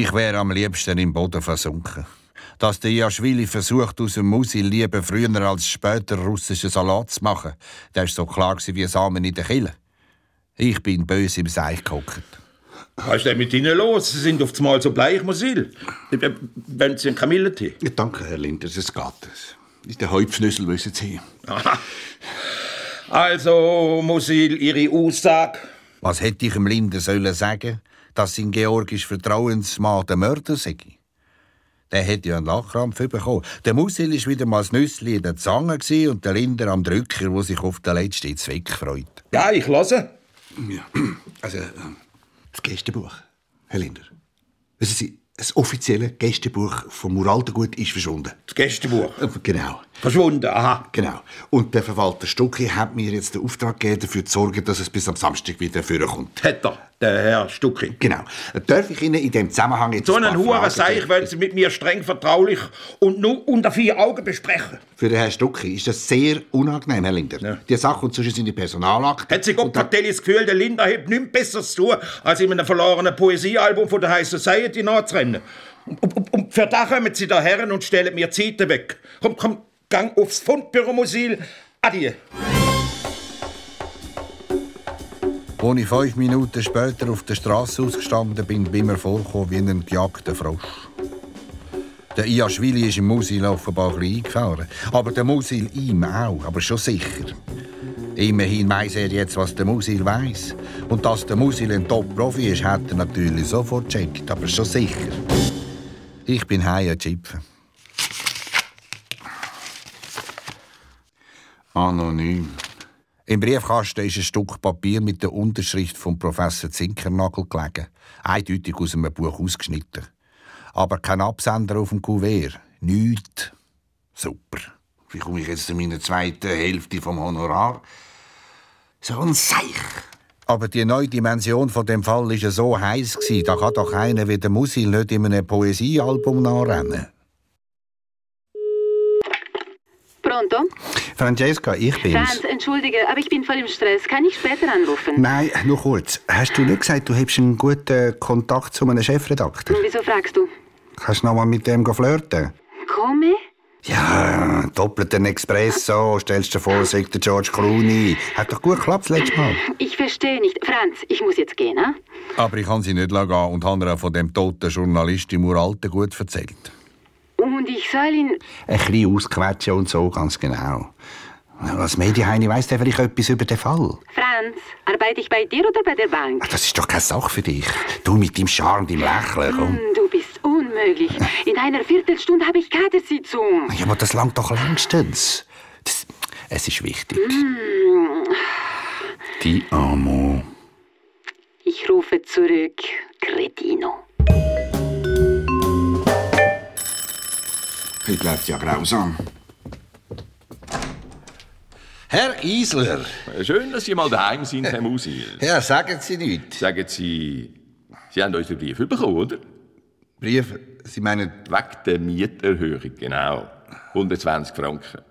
Speaker 3: Ich wäre am liebsten im Boden versunken. Dass der Jaschwili versucht, aus dem Musil lieber früher als später russischen Salat zu machen, das war so klar wie Samen in der Kille. Ich bin böse im Seich gehockt.
Speaker 10: Was ist denn mit Ihnen los? Sie sind auf einmal so bleich, Musil. Wenn Sie einen Kamillentee?
Speaker 20: Ja, danke, Herr Linder, es geht. Ist der Häupfnüssel, wissen Sie.
Speaker 10: Aha. Also, Musil, Ihre Aussage?
Speaker 3: Was hätte ich dem Linder sollen sagen, dass sein georgisch Vertrauensmann der Mörder sei? Der hätte ja einen Lachkrampf bekommen. Der Musil war wieder mal das Nüssli in der Zange und der Linder am Drücker, wo sich auf den letzten Zweck freut.
Speaker 10: Ja, ich lasse.
Speaker 20: Ja, also, äh, das Gästebuch, Herr Linder. Wissen Sie, das offizielle Gästebuch vom Muraltergut ist verschwunden.
Speaker 10: Das Gästebuch?
Speaker 20: Genau.
Speaker 10: Verschwunden, aha.
Speaker 20: Genau. Und der Verwalter Stucki hat mir jetzt den Auftrag gegeben, dafür zu sorgen, dass es bis am Samstag wieder vorkommt.
Speaker 10: Hat er, der Herr Stucki?
Speaker 20: Genau. Darf ich Ihnen in dem Zusammenhang jetzt
Speaker 10: So
Speaker 20: ein
Speaker 10: einen Huren Seich wollen Sie mit mir streng vertraulich und nur unter vier Augen besprechen.
Speaker 20: Für den Herrn Stucki ist das sehr unangenehm, Herr Linder. Die Sache kommt zwischen seine Personalakte.
Speaker 10: Hat Sie Gott Patelli das Gefühl, der Linder hat nichts Besseres zu tun, als in einem verlorenen Poesiealbum von der High Society nachzurennen? Und, und, und für das kommen Sie da her und stellen mir Zeiten weg. Komm, komm, gang aufs Fundbüro, Musil. Adieu.
Speaker 3: Als ich fünf Minuten später auf der Straße ausgestanden bin, bin mir vorgekommen wie ein gejagter Frosch. Der Iaschwili ist im Musil offenbar ein eingefahren. Aber der Musil ihm auch, aber schon sicher. Immerhin weiss er jetzt, was der Musil weiss. Und dass der Musil ein Top-Profi ist, hat er natürlich sofort gecheckt, aber schon sicher. Ich bin heim Chipfen.
Speaker 20: Anonym.
Speaker 3: Im Briefkasten ist ein Stück Papier mit der Unterschrift von Professor Zinkernagel gelegen. Eindeutig aus einem Buch ausgeschnitten. Aber kein Absender auf dem Kuvert. Nichts. Super.
Speaker 20: Wie komme ich jetzt zu meiner zweiten Hälfte vom Honorar? So ein Seich.
Speaker 3: Aber die neue Dimension von dem Fall war so heiß da kann doch einer wie der Musil nicht in einem Poesiealbum nachrennen.
Speaker 14: Pronto?
Speaker 20: Francesca, ich bin's.
Speaker 14: Franz, entschuldige, aber ich bin voll im Stress. Kann ich später anrufen?
Speaker 20: Nein, nur kurz. Hast du nicht gesagt, du hättest einen guten Kontakt zu einem Chefredakteur?
Speaker 14: Wieso fragst du?
Speaker 20: Kannst du noch mal mit dem flirten?
Speaker 14: Komme?
Speaker 20: Ja, doppelten Espresso, stellst dir vor, sagt der George Clooney. Hat doch gut geklappt das letzte Mal.
Speaker 14: Ich verstehe nicht. Franz, ich muss jetzt gehen, ah?
Speaker 3: Aber ich kann sie nicht gehen und habe ihr auch von dem toten Journalist im Uralten gut erzählt.
Speaker 14: Und ich soll ihn...
Speaker 20: Ein bisschen ausquetschen und so, ganz genau. Als Medienheini weiss der vielleicht etwas über den Fall.
Speaker 14: Franz, arbeite ich bei dir oder bei der Bank?
Speaker 20: Das ist doch keine Sache für dich. Du mit deinem Charme, deinem Lächeln, komm.
Speaker 14: Du bist unmöglich. In einer Viertelstunde habe ich Kadersitzung.
Speaker 20: Ja, aber das langt doch längstens. Das, es ist wichtig.
Speaker 14: Hm,
Speaker 20: Die Amo.
Speaker 14: Ich rufe zurück, Cretino.
Speaker 20: Heute bleibt ja grausam.
Speaker 3: Herr Isler.
Speaker 21: Schön, dass Sie mal daheim sind, Herr Musil.
Speaker 3: Ja, sagen Sie nichts.
Speaker 21: Sagen Sie, Sie haben unseren Brief bekommen, oder?
Speaker 3: Brief? Sie meinen...
Speaker 21: Wegen der Mieterhöhung, genau. 120 Franken.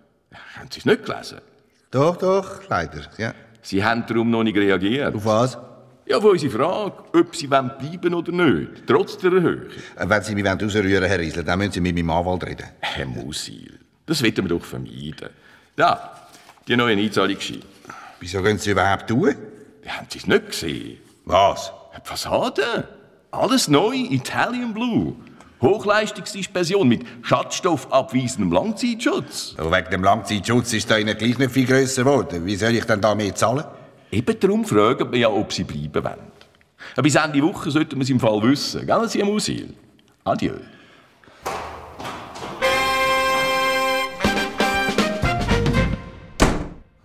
Speaker 21: Haben Sie es nicht gelesen?
Speaker 3: Doch, doch, leider, ja.
Speaker 21: Sie haben darum noch nicht reagiert.
Speaker 3: Auf was?
Speaker 21: Ja, auf unsere Frage, ob Sie wollen bleiben oder nicht, trotz der Erhöhung.
Speaker 3: Äh, Wenn Sie mich rausrühren Herr Isler, dann müssen Sie mit meinem Anwalt reden.
Speaker 21: Herr Musil, das wollen wir doch vermeiden. Da, die neue Einzahlungsschein.
Speaker 3: Wieso gehen Sie überhaupt tun?
Speaker 21: Haben Sie es nicht gesehen?
Speaker 3: Was?
Speaker 21: Die Fassade. Alles neu, Italian Blue. Hochleistungsdispersion mit schatzstoffabweisendem Langzeitschutz.
Speaker 3: Und wegen dem Langzeitschutz ist da Ihnen gleich nicht viel grösser geworden. Wie soll ich denn da mehr zahlen?
Speaker 21: Eben darum fragen wir ja, ob Sie bleiben wollen. Aber Bis Ende Woche sollten wir es im Fall wissen. Gell, Sie, Herr Musil? Adieu.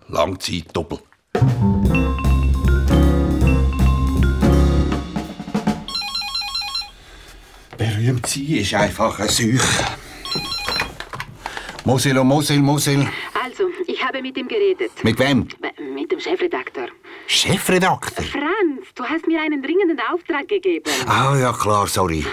Speaker 3: Langzeitdoppel.
Speaker 20: Berühmt sein ist einfach ein Seuch.
Speaker 3: Musil und Musil, Musil.
Speaker 14: Also, ich habe mit ihm geredet.
Speaker 3: Mit wem?
Speaker 14: Chefredakteur.
Speaker 3: Chefredakteur?
Speaker 14: Franz, du hast mir einen dringenden Auftrag gegeben.
Speaker 3: Ah, ja klar, sorry.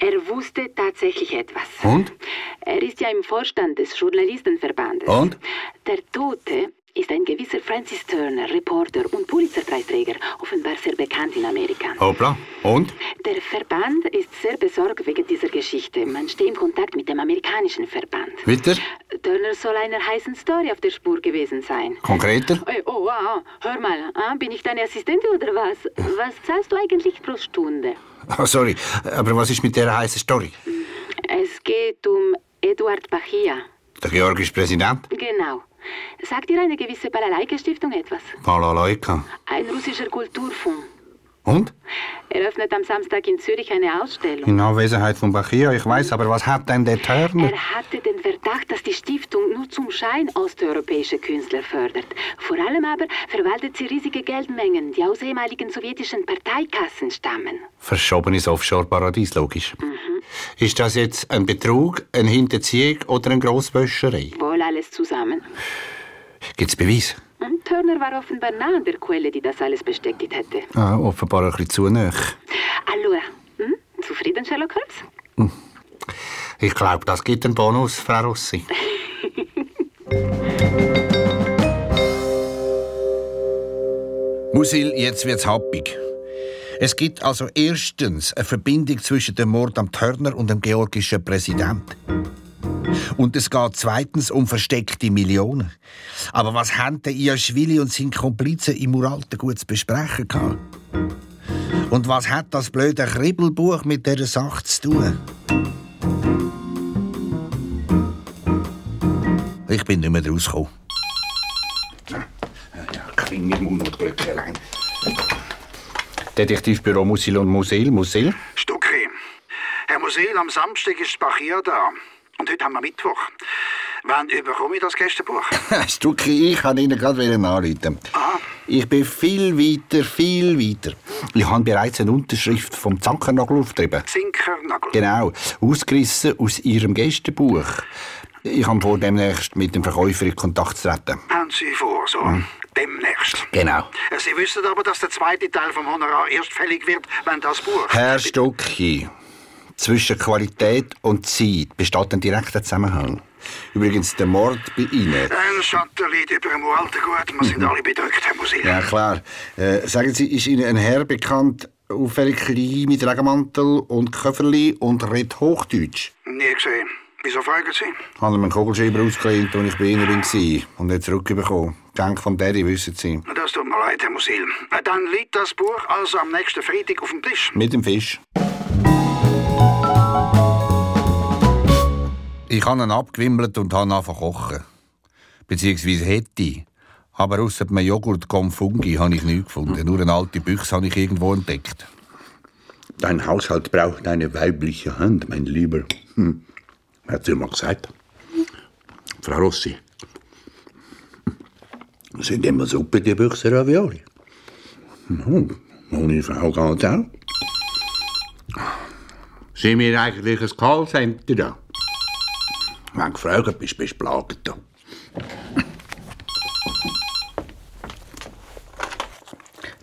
Speaker 14: Er wusste tatsächlich etwas.
Speaker 3: Und?
Speaker 14: Er ist ja im Vorstand des Journalistenverbandes.
Speaker 3: Und?
Speaker 14: Der Tote ist ein gewisser Francis Turner, Reporter und Pulitzerpreisträger, offenbar sehr bekannt in Amerika.
Speaker 3: Hoppla. Und?
Speaker 14: Der Verband ist sehr besorgt wegen dieser Geschichte. Man steht in Kontakt mit dem amerikanischen Verband.
Speaker 3: Weiter?
Speaker 14: Turner soll einer heißen Story auf der Spur gewesen sein.
Speaker 3: Konkreter?
Speaker 14: Ey, oh, wow. Hör mal, ah, bin ich deine Assistentin oder was? Was zahlst du eigentlich pro Stunde?
Speaker 3: Oh, sorry, aber was ist mit der heißen Story?
Speaker 14: Es geht um Eduard Bachia.
Speaker 3: Der georgische Präsident?
Speaker 14: Genau. Sagt dir eine gewisse Balalaika-Stiftung etwas?
Speaker 3: Balalaika.
Speaker 14: Ein russischer Kulturfonds.
Speaker 3: Und?
Speaker 14: Er öffnet am Samstag in Zürich eine Ausstellung.
Speaker 3: In Anwesenheit von Bachir, ich weiß, aber was hat denn der Turner?
Speaker 14: Er hatte den Verdacht, dass die Stiftung nur zum Schein osteuropäische Künstler fördert. Vor allem aber verwaltet sie riesige Geldmengen, die aus ehemaligen sowjetischen Parteikassen stammen.
Speaker 3: Verschobenes Offshore-Paradies, logisch. Ist das jetzt ein Betrug, eine Hinterziehung oder eine Grosswäscherei?
Speaker 14: Wohl alles zusammen.
Speaker 3: Gibt's Beweis?
Speaker 14: Hm, Turner war offenbar nah an der Quelle, die das alles bestätigt hätte.
Speaker 3: Ah, offenbar ein bisschen zu nah.
Speaker 14: Allora, hm? zufrieden, Sherlock Holmes?
Speaker 3: Ich glaube, das gibt einen Bonus, Frau Rossi. <laughs> Musil, jetzt wird's happig. Es gibt also erstens eine Verbindung zwischen dem Mord am Turner und dem georgischen Präsident. Und es geht zweitens um versteckte Millionen. Aber was haben der Iaschwili und seine Komplizen im Uralten gut zu besprechen gehabt? Und was hat das blöde Kribbelbuch mit dieser Sache zu tun? Ich bin nicht mehr rausgekommen.
Speaker 9: Klinge, Mund und Glöckchen.
Speaker 3: Detektivbüro Musil und Musil, Musil.
Speaker 15: Stucki. Herr Musil, am Samstag ist Bachir da. Und heute haben wir Mittwoch. Wann überkomme ich das Gästebuch? <laughs>
Speaker 3: Stucki, ich kann Ihnen gerade anrufen. Ich bin viel weiter, viel weiter. Ich habe bereits eine Unterschrift vom Zankernagel aufgetrieben.
Speaker 15: Zinkernagel.
Speaker 3: Genau, ausgerissen aus Ihrem Gästebuch. Ich habe vor, demnächst mit dem Verkäufer in Kontakt zu treten.
Speaker 15: Haben Sie vor, so demnächst.
Speaker 3: Genau.
Speaker 15: Sie wissen aber, dass der zweite Teil vom Honorar erst fällig wird, wenn das Buch...
Speaker 3: Herr Stucki, zwischen Qualität und Zeit besteht ein direkter Zusammenhang. Übrigens, der Mord bei Ihnen.
Speaker 15: Ein Satellit über dem alten Gut. Wir sind alle bedrückt, Herr Musil.
Speaker 3: Ja, klar. Äh, sagen Sie, ist Ihnen ein Herr bekannt, auffällig klein mit Regenmantel und Köfferli und redet Hochdeutsch?
Speaker 15: Nie gesehen. Wieso fragen Sie?
Speaker 3: Ich habe ihm einen Kugelschreiber ausgelehnt, als ich bei Ihnen war und nicht zurückbekommen. Dank vom Daddy, wissen Sie.
Speaker 15: Das tut mir leid, Herr Musil. Dann liegt das Buch also am nächsten Freitag auf dem Tisch.
Speaker 3: Mit dem Fisch. Ich habe ihn abgewimmelt und habe angefangen kochen. Beziehungsweise hätte ich. Aber außer einem Joghurt Fungi habe ich nichts gefunden. Nur eine alte Büchse habe ich irgendwo entdeckt.
Speaker 9: Dein Haushalt braucht eine weibliche Hand, mein Lieber. Hm. Hat sie mal gesagt. Frau Rossi. Sind immer super die Büchse Ravioli? Hm. Ohne Frau geht's auch. Sind wir eigentlich ein Callcenter da? Wenn du gefragt bist, bist du plaget da.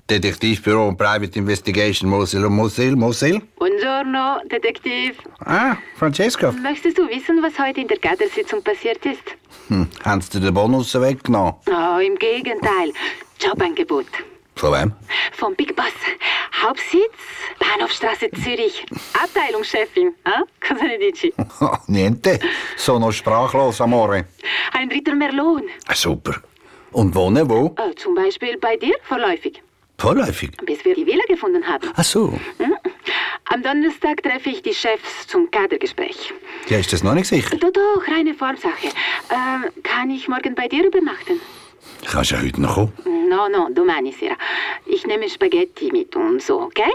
Speaker 3: Detektivbüro und Private Investigation Mosil und Mosil. Mosil?
Speaker 14: Buongiorno, Detektiv.
Speaker 3: Ah, Francesca.
Speaker 14: Möchtest du wissen, was heute in der Kadersitzung passiert ist?
Speaker 3: Hm, haben Sie dir den Bonus weggenommen?
Speaker 14: Oh, im Gegenteil. Jobangebot.
Speaker 3: Von wem?
Speaker 14: Vom Big Boss. Hauptsitz, Bahnhofstraße Zürich. Abteilungschefin. Ah? Cosa ne dici?
Speaker 3: Niente. Sono sprachlos, amore.
Speaker 14: Ein Ritter Merlon.
Speaker 3: Ah, Super. Und wohnen wo?
Speaker 14: Äh, zum Beispiel bei dir vorläufig.
Speaker 3: Vorläufig.
Speaker 14: Bis wir die Villa gefunden haben.
Speaker 3: Ach so.
Speaker 14: Hm? Am Donnerstag treffe ich die Chefs zum Kadergespräch.
Speaker 3: Ja, ist das noch nicht sicher?
Speaker 14: Doch, doch, reine Formsache. Äh, kann ich morgen bei dir übernachten?
Speaker 3: Kannst ja heute noch kommen.
Speaker 14: No, no, domani sera. Ich nehme Spaghetti mit und so, okay?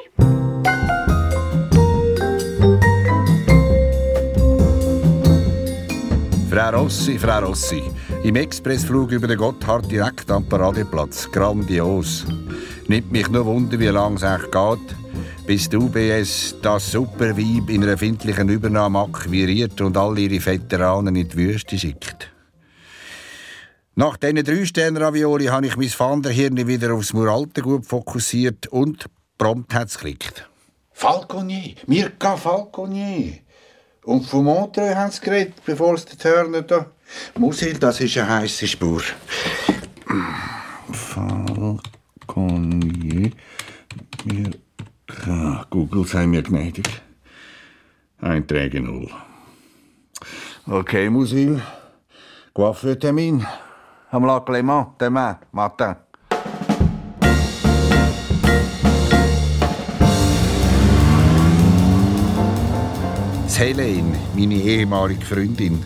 Speaker 3: Frau Rossi, Frau Rossi. Im Expressflug über den Gotthard direkt am Paradeplatz. Grandios. Nimmt mich nur Wunder, wie lange es echt geht, bis die UBS das super Weib in einer erfindlichen Übernahme akquiriert und all ihre Veteranen in die Wüste schickt. Nach diesen drei Sterne-Ravioli habe ich mein Wanderhirn wieder aufs Muraltengut fokussiert und prompt hat es geklickt.
Speaker 9: Falconier, Mirka Falconier. Und von Montreux haben sie geredet, bevor es der Turner da... Musil, das ist eine heisse Spur.
Speaker 3: Falconier. Ah, Google sei mir gnädig. Einträge null. Okay, Musil. Coiffeurtermin. Am Lac Léman, demain, matin. Das Helene, meine ehemalige Freundin,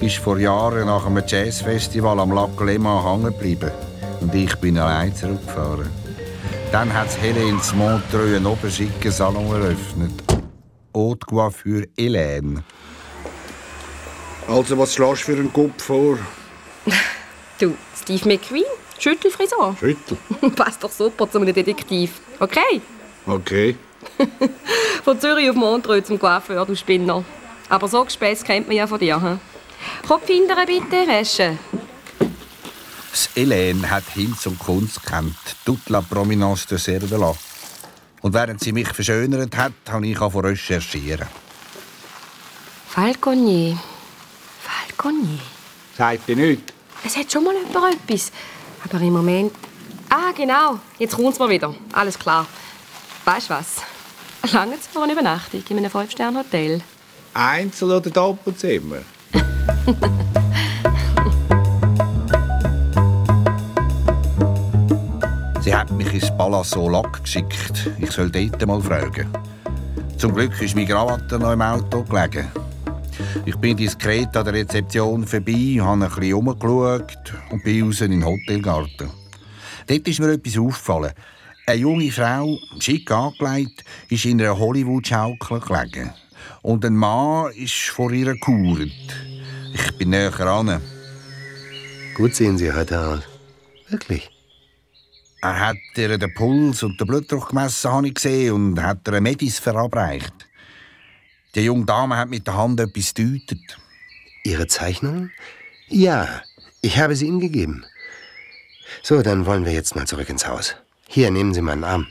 Speaker 3: ist vor Jahren nach einem Jazzfestival am Lac Léman hängen geblieben. Und ich bin allein zurückgefahren. Dann hat Helene in Montreux einen oberschicken Salon eröffnet. Haute Coiffure Hélène.
Speaker 4: Also, was schlägst du für einen Kopf vor?
Speaker 5: Du, Steve McQueen, Schüttelfrisur.
Speaker 4: Schüttel? <laughs>
Speaker 5: Passt doch super zu einem Detektiv. Okay?
Speaker 4: Okay. <laughs>
Speaker 5: Von Zürich auf Montreux zum Coiffeur, du Spinner. Aber so Gespäß kennt man ja von dir. Hm? Kopf hindern bitte, Resche.
Speaker 3: Das Hélène hat Hinz und Kunst kennt, toute la prominence de Cervela. Und während sie mich verschönert hat, habe ich angefangen recherchieren.
Speaker 5: Falconier. Falconier.
Speaker 4: Sagt dir nichts?
Speaker 5: Es hat schon mal jemand etwas. Aber im Moment. Ah, genau. Jetzt kommt's mal wieder. Alles klar. Weißt du was? Lange für eine Übernachtung in einem Fünf-Sterne-Hotel.
Speaker 4: Einzel- oder Doppelzimmer? <laughs>
Speaker 3: Sie hat mich ins Palazzo Lac geschickt. Ich soll dort mal fragen. Zum Glück ist meine Krawatte noch im Auto gelegen. Ich bin diskret an der Rezeption vorbei, habe ein bisschen herumgeschaut und bin raus in den Hotelgarten. Dort ist mir etwas aufgefallen. Eine junge Frau, schick angelegt, ist in einer Hollywood-Schaukel gelegen. Und ein Mann ist vor ihr gehauert. Ich bin näher ran.
Speaker 16: Gut sehen Sie heute aus. Wirklich.
Speaker 3: Er hat ihr den Puls und den Blutdruck gemessen, habe ich gesehen, und hat ihr Medis verabreicht. Die junge Dame hat mit der Hand etwas gedeutet.
Speaker 16: Ihre Zeichnung? Ja, ich habe sie Ihnen gegeben. So, dann wollen wir jetzt mal zurück ins Haus. Hier, nehmen Sie meinen Arm.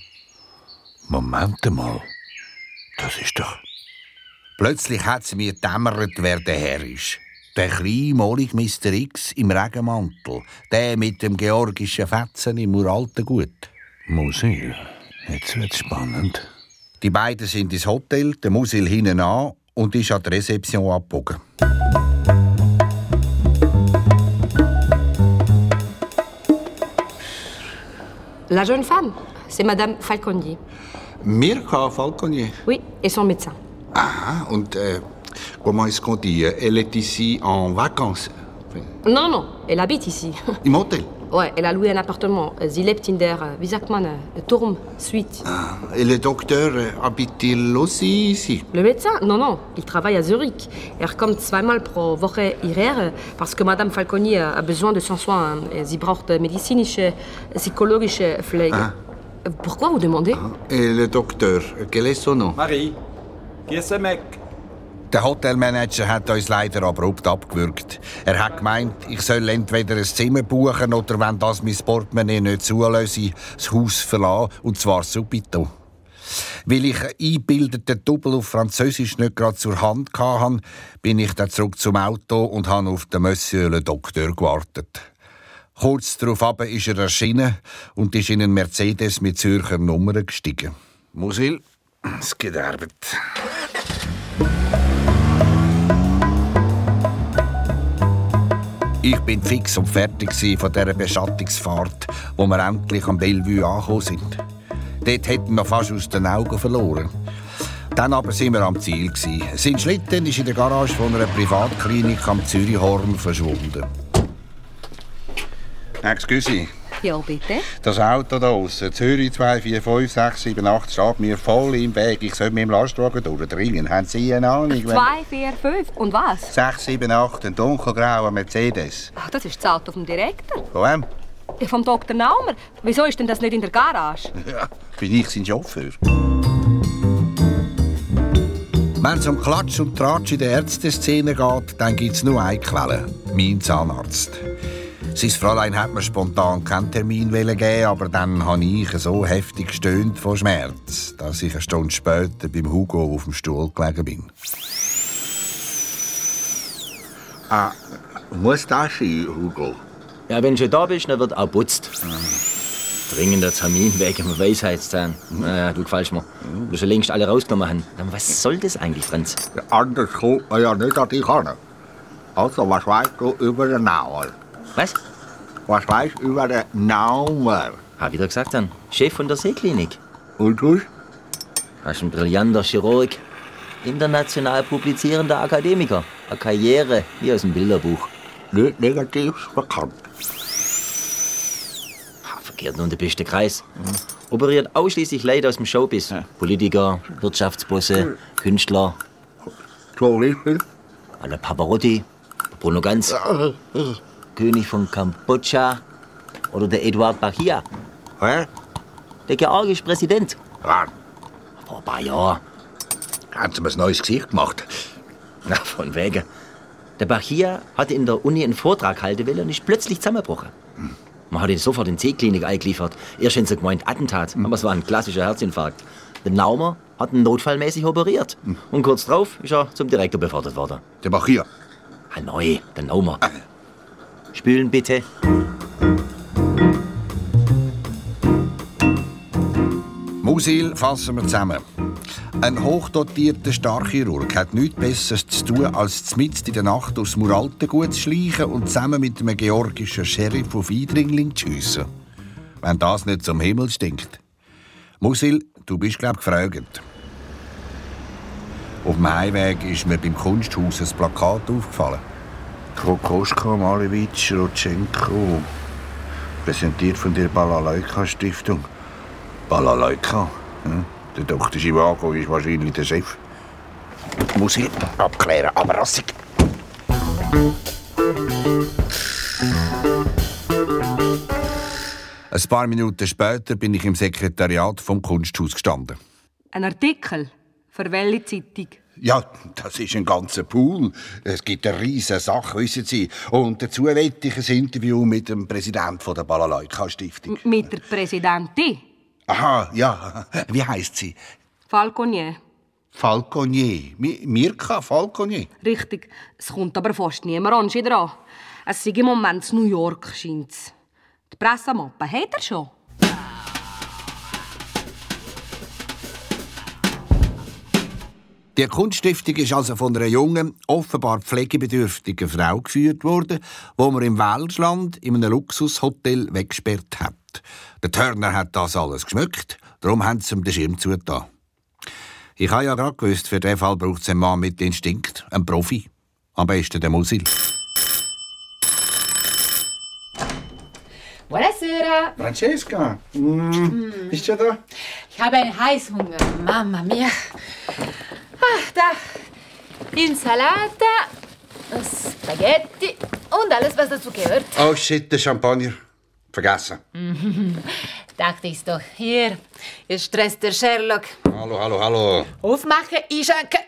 Speaker 3: Moment mal. Das ist doch. Plötzlich hat sie mir dämmert, wer der Herr ist. Der kleine, molige Mr. X im Regenmantel. Der mit dem georgischen Fetzen im uralten Gut.
Speaker 22: Musil, jetzt wird's spannend.
Speaker 3: Die beiden sind ins Hotel, der Musil hinten an und ist an der Rezeption abgebogen.
Speaker 5: La jeune femme, c'est Madame Falconier.
Speaker 4: Mirka Falconier.
Speaker 5: Oui, et son médecin.
Speaker 4: Ah, und äh, comment est-ce qu'on dit? Elle est ici en vacances?
Speaker 5: Non, non, elle habite ici.
Speaker 4: Im Hotel?
Speaker 5: Ouais, elle a loué un appartement. Sie lebt in der, wie sagt man, äh, Turm Suite.
Speaker 4: Et le docteur euh, habite-t-il aussi ici?
Speaker 5: Le médecin? Non, non, il travaille à Zurich. Er kommt zweimal pro Woche hierher, parce que Madame Falconier a besoin de son soin. Sie braucht medizinische, psychologische Pflege.
Speaker 4: Ah.
Speaker 5: Pourquoi vous demandez?
Speaker 4: Et le docteur, quel est son nom?
Speaker 8: Marie, qui est ce mec?
Speaker 3: Der Hotelmanager hat uns leider abrupt abgewürgt. Er hat gemeint, ich soll entweder ein Zimmer buchen oder, wenn das mein Portemonnaie nicht zulässt, das Haus verlassen, und zwar subito. Weil ich einen eingebildeten Double auf Französisch nicht gerade zur Hand hatte, bin ich dann zurück zum Auto und habe auf den Monsieur le Docteur gewartet. Kurz darauf ist er erschienen und ist in einen Mercedes mit Zürcher Nummern gestiegen. Musil, es geht Arbeit. Ich bin fix und fertig von dieser Beschattungsfahrt, wo wir endlich am Bellevue angekommen sind. Dort hätten wir fast aus den Augen verloren. Dann aber sind wir am Ziel. Sein Schlitten ist in der Garage von einer Privatklinik am Zürichhorn verschwunden. Excuse,
Speaker 5: Ja, bitte.
Speaker 3: das Auto da aussen, Zürich 24567 steht mir voll im Weg. Ich soll mit dem Lastwagen durchdringen. Haben Sie eine Ahnung? wenn-
Speaker 5: 2, 4, 5 und was?
Speaker 3: 678, ein dunkelgrauer Mercedes.
Speaker 5: Ach, das ist das Auto vom Direktor.
Speaker 3: Von wem?
Speaker 5: Ja, Vom Dr. Naumer. Wieso ist denn das nicht in der Garage? <laughs>
Speaker 3: Ja, bin ich sein Chauffeur. Wenn es um Klatsch und Tratsch in der Ärzteszene geht, dann gibt es nur eine Quelle. Mein Zahnarzt. Sein Fräulein hat mir spontan keinen Termin wollen geben, aber dann habe ich so heftig gestöhnt vor Schmerz, dass ich eine Stunde später beim Hugo auf dem Stuhl gelegen bin.
Speaker 4: Ah, muss das sein, Hugo?
Speaker 23: Ja, wenn du schon da bist, dann wird auch putzt. Dringender Termin wegen dem Weisheitszahn. Naja, du gefällst mir. Du schon längst alle rausgenommen haben. Aber Was soll das eigentlich, Franz?
Speaker 24: Anders kommt man ja nicht an dich ran. Also, was weißt du über den Nauer?
Speaker 23: Was?
Speaker 24: Was weißt du über den Nauer?
Speaker 23: Hab wieder gesagt dann. Chef von der Seeklinik.
Speaker 24: Und du?
Speaker 23: Er ist ein brillanter Chirurg. International publizierender Akademiker. Eine Karriere wie aus dem Bilderbuch.
Speaker 24: Nicht negativ bekannt.
Speaker 23: Verkehrt nur der beste Kreis. Operiert ausschließlich Leute aus dem Showbiz. Politiker, Wirtschaftsbosse, Künstler.
Speaker 24: Zum Beispiel?
Speaker 23: Alle Pavarotti, Bruno Ganz, König von Kambodscha oder der Eduard Bachia.
Speaker 24: Hä?
Speaker 23: Der georgische Präsident.
Speaker 24: Ja.
Speaker 23: Vor ein paar Jahren.
Speaker 24: Haben sie mir ein neues Gesicht gemacht?
Speaker 23: Na, von wegen. Der Bachia hatte in der Uni einen Vortrag halten wollen und ist plötzlich zusammengebrochen. Man hat ihn sofort in die Seeklinik eingeliefert. Erst haben sie gemeint Attentat, aber es war ein klassischer Herzinfarkt. Der Naumer hat ihn notfallmäßig operiert. Und kurz darauf ist er zum Direktor befördert worden.
Speaker 24: Der Bachia?
Speaker 23: Ah, neu, der Naumer. Spülen bitte.
Speaker 3: Musil fassen wir zusammen. Ein hochdotierter Starchirurg hat nichts Besseres zu tun, als mitten in der Nacht aufs Muraltengut zu schleichen und zusammen mit einem georgischen Sheriff auf Eindringling zu schiessen. Wenn das nicht zum Himmel stinkt. Musil, du bist, glaub gefragt. Auf dem Heimweg ist mir beim Kunsthaus ein Plakat aufgefallen.
Speaker 25: Kokoschka Malevich Rotschenko. Präsentiert von der Balalaika-Stiftung. Balalaika? Hm? Der Dr. Chivago ist wahrscheinlich der Chef.
Speaker 24: Muss ich abklären, aber rassig.
Speaker 3: Ein paar Minuten später bin ich im Sekretariat vom Kunsthaus gestanden.
Speaker 5: Ein Artikel für welche Zeitung?
Speaker 3: Ja, das ist ein ganzer Pool. Es gibt eine riesige Sache, wissen Sie. Und dazu wette ich ein Interview mit dem Präsidenten der Balalaika-Stiftung.
Speaker 5: Mit der Präsidentin
Speaker 3: Aha, ja. <laughs> Wie heißt sie?
Speaker 5: Falconier.
Speaker 3: Falconier. Mi Mirka Falconier.
Speaker 5: Richtig. Es kommt aber fast niemand an. Es ist im Moment in New York, scheint's. Die Pressemappe hat er schon.
Speaker 3: Die Kunststiftung ist also von einer jungen, offenbar pflegebedürftigen Frau geführt worden, wo man im Welschland in einem Luxushotel weggesperrt hat. Der Turner hat das alles geschmückt, darum haben sie ihm den Schirm zugetan. Ich habe ja gerade gewusst, für diesen Fall braucht es einen Mann mit Instinkt, einen Profi. Am besten der Musil.
Speaker 6: Buonasera.
Speaker 26: Francesca, mm, bist du da?
Speaker 6: Ich habe einen Heißhunger. Mamma mia. Ah, da. Insalata, Spaghetti und alles, was dazu gehört.
Speaker 27: Oh shit, der Champagner. Vergessen. <laughs>
Speaker 6: Dachte ich's doch. Hier, jetzt stresst der Sherlock.
Speaker 3: Hallo, hallo, hallo.
Speaker 6: Aufmachen, einschenken.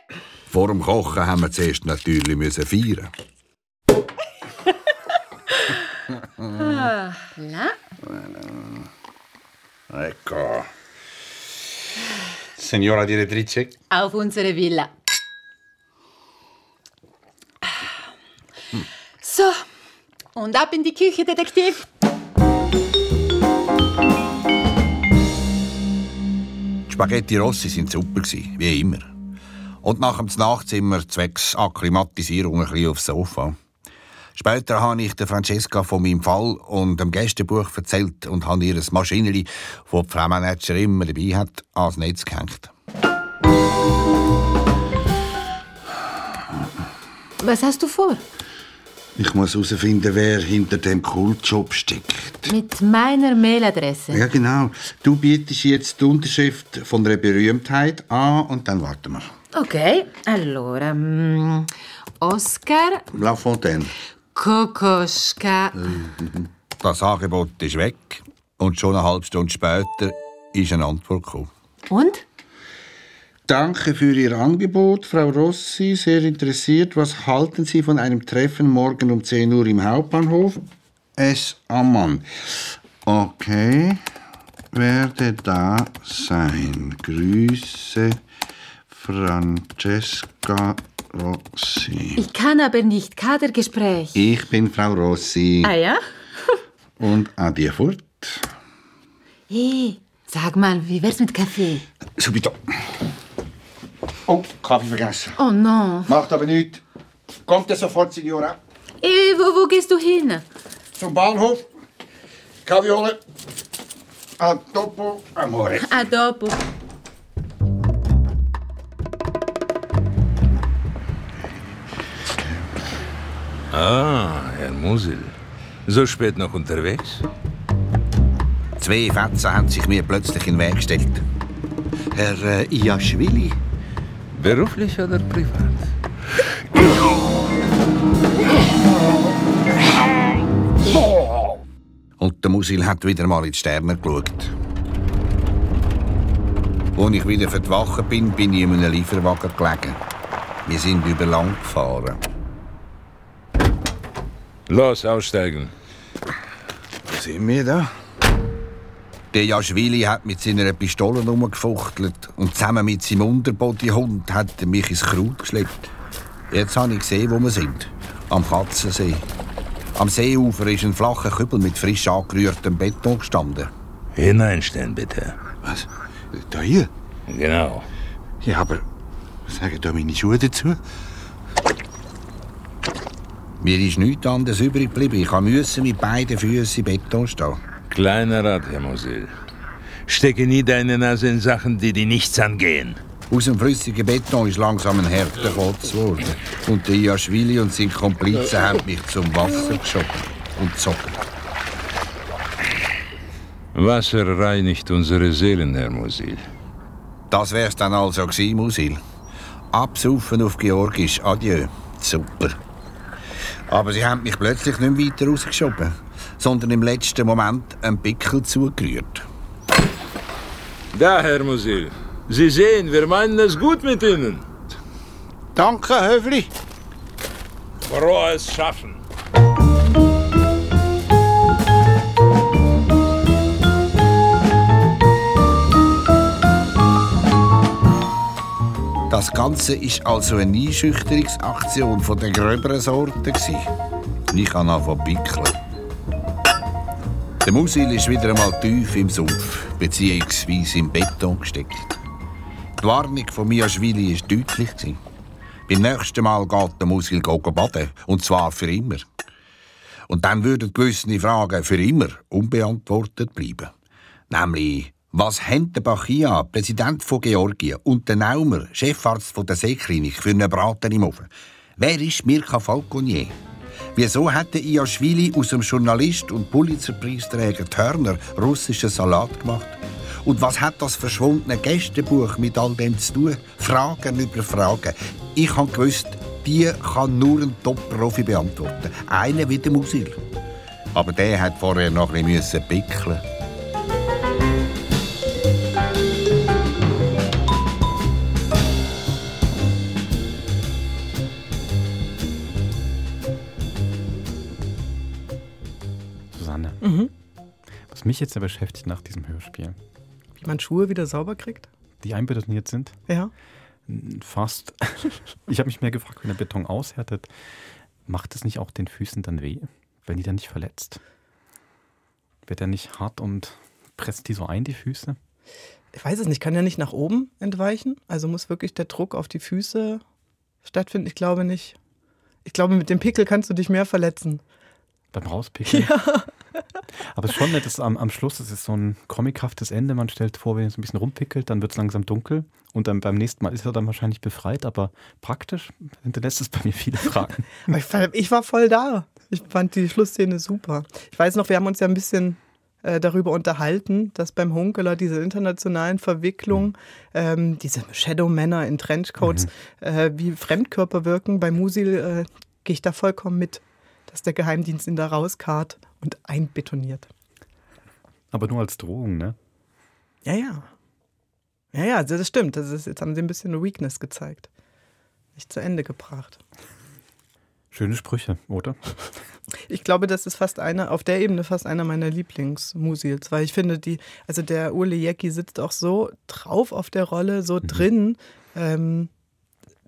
Speaker 3: Vor dem Kochen haben wir zuerst natürlich müssen feiern. <laughs>
Speaker 6: Ah, na?
Speaker 27: Ecco. Signora direttrice?
Speaker 6: Auf unsere Villa. So, und ab in die Küche, Detektiv.
Speaker 3: Die Spaghetti Rossi sind super, gewesen, wie immer. Und nach dem Nachtzimmer zwecks Akklimatisierung ein bisschen aufs Sofa. Später habe ich der Francesca von meinem Fall und dem Gästebuch erzählt und habe ihr ein Maschinenli, das die Frau Manager immer dabei hat, ans Netz gehängt.
Speaker 6: Was hast du vor?
Speaker 27: Ich muss herausfinden, wer hinter dem Kultjob steckt.
Speaker 6: Mit meiner Mailadresse.
Speaker 27: Ja, genau. Du bietest jetzt die Unterschrift von einer Berühmtheit an und dann warten wir.
Speaker 6: Ok, allora. mm, Oscar
Speaker 27: La Fontaine.
Speaker 6: Kokoschka. <laughs>
Speaker 3: Das Angebot ist weg und schon eine halbe Stunde später ist eine Antwort gekommen.
Speaker 6: Und?
Speaker 27: Danke für Ihr Angebot, Frau Rossi. Sehr interessiert. Was halten Sie von einem Treffen morgen um 10 Uhr im Hauptbahnhof? S. Ammann. Okay. Werde da sein. Grüße, Francesca Rossi.
Speaker 6: Ich kann aber nicht Kadergespräch.
Speaker 27: Ich bin Frau Rossi.
Speaker 6: Ah ja? <laughs>
Speaker 9: und adieu fort.
Speaker 6: Hey, sag mal, wie wär's mit Kaffee?
Speaker 22: Subito. Oh, Kaffee vergessen.
Speaker 6: Oh no.
Speaker 22: Macht aber nichts. Kommt er sofort, Signora?
Speaker 6: Hey, wo, wo gehst du hin?
Speaker 22: Zum Bahnhof. Kaffee holen. A dopo, amore.
Speaker 6: A dopo.
Speaker 19: Ah, Herr Musil. So spät noch unterwegs?
Speaker 3: Zwei Fetzen haben sich mir plötzlich in den Weg gestellt. Herr äh, Iashvili.
Speaker 19: Beruflich oder privat?
Speaker 3: Und der Musil hat wieder mal in die Sterne geschaut. Als ich wieder verwachen bin, bin ich in einem Lieferwagen gelegen. Wir sind über Land gefahren.
Speaker 19: Los, aussteigen.
Speaker 3: Wo sind wir da? Der Jaschwili hat mit seiner Pistole rumgefuchtelt und zusammen mit seinem Unterbodyhund hat er mich ins Kraut geschleppt. Jetzt habe ich gesehen, wo wir sind. Am Katzensee. Am Seeufer ist ein flacher Kübel mit frisch angerührtem Beton gestanden.
Speaker 19: Hineinstellen, bitte.
Speaker 22: Was? Da hier?
Speaker 19: Genau.
Speaker 22: Ja, aber was sagen da meine Schuhe dazu?
Speaker 3: Mir ist nichts anderes übrig geblieben. Ich musste mit beiden Füßen im Beton stehen.
Speaker 19: Kleiner Rat, Herr Musil. Stecke nie deine Nase in Sachen, die dir nichts angehen.
Speaker 3: Aus dem flüssigen Beton ist langsam ein härter Kotz geworden. Und der Iaschwili und seine Komplizen haben mich zum Wasser geschoben und gezogen.
Speaker 19: Wasser reinigt unsere Seelen, Herr Musil.
Speaker 3: Das wär's dann also gewesen, Musil. Absaufen auf Georgisch. Adieu. Super. Aber sie haben mich plötzlich nicht weiter rausgeschoben, sondern im letzten Moment einen Pickel zugerührt.
Speaker 19: Da, Herr Musil. Sie sehen, wir meinen es gut mit Ihnen.
Speaker 22: Danke, Höfli.
Speaker 19: Frohes Schaffen.
Speaker 3: Das Ganze ist also eine Einschüchterungsaktion von der gröberen Sorte. gewesen. Ich kann anfangen pickeln. Der Musil ist wieder einmal tief im Sumpf, beziehungsweise im Beton gesteckt. Die Warnung von Miaschwili war deutlich. Beim nächsten Mal geht der Musil baden, und zwar für immer. Und dann würden gewisse Fragen für immer unbeantwortet bleiben. Nämlich, was haben der Bachia, Präsident von Georgien, und der Naumer, Chefarzt von der Seeklinik, für einen Braten im Ofen? Wer ist Mirka Falconier? Wieso hat der Iashvili aus dem Journalist und Pulitzerpreisträger Turner russischen Salat gemacht? Und was hat das verschwundene Gästebuch mit all dem zu tun? Fragen über Fragen. Ich habe gewusst, die kann nur ein Top-Profi beantworten. Einer wie der Musil. Aber der hat vorher noch ein bisschen pickeln.
Speaker 1: Was mich jetzt ja beschäftigt nach diesem Hörspiel,
Speaker 2: Wie man Schuhe wieder sauber kriegt?
Speaker 1: die einbetoniert sind.
Speaker 2: Ja.
Speaker 1: Fast. <laughs> Ich habe mich mehr gefragt, wenn der Beton aushärtet, macht es nicht auch den Füßen dann weh, wenn die dann nicht verletzt? Wird er nicht hart und presst die so ein, die Füße?
Speaker 2: Ich weiß es nicht, kann er nicht nach oben entweichen? Also muss wirklich der Druck auf die Füße stattfinden? Ich glaube nicht. Ich glaube, mit dem Pickel kannst du dich mehr verletzen.
Speaker 1: Beim Rauspickeln? Ja. <laughs> Aber es ist schon nett, dass am, am Schluss das ist so ein comichaftes Ende. Man stellt vor, wenn es ein bisschen rumpickelt, dann wird es langsam dunkel. Und dann beim nächsten Mal ist er dann wahrscheinlich befreit. Aber praktisch hinterlässt es bei mir viele Fragen. <laughs>
Speaker 2: Ich, war voll da. Ich fand die Schlussszene super. Ich weiß noch, wir haben uns ja ein bisschen äh, darüber unterhalten, dass beim Hunkeler diese internationalen Verwicklungen, ähm, diese Shadow-Männer in Trenchcoats, äh, wie Fremdkörper wirken. Bei Musil äh, gehe ich da vollkommen mit, dass der Geheimdienst ihn da rauskarrt und einbetoniert.
Speaker 1: Aber nur als Drohung, ne?
Speaker 2: Ja, ja. Ja, ja, das stimmt. Das ist, jetzt haben sie ein bisschen eine Weakness gezeigt. Nicht zu Ende gebracht.
Speaker 1: Schöne Sprüche, oder?
Speaker 2: Ich glaube, das ist fast einer, auf der Ebene fast einer meiner Lieblingsmusils, weil ich finde, die, also der Ule Jecki sitzt auch so drauf auf der Rolle, so drin, ähm,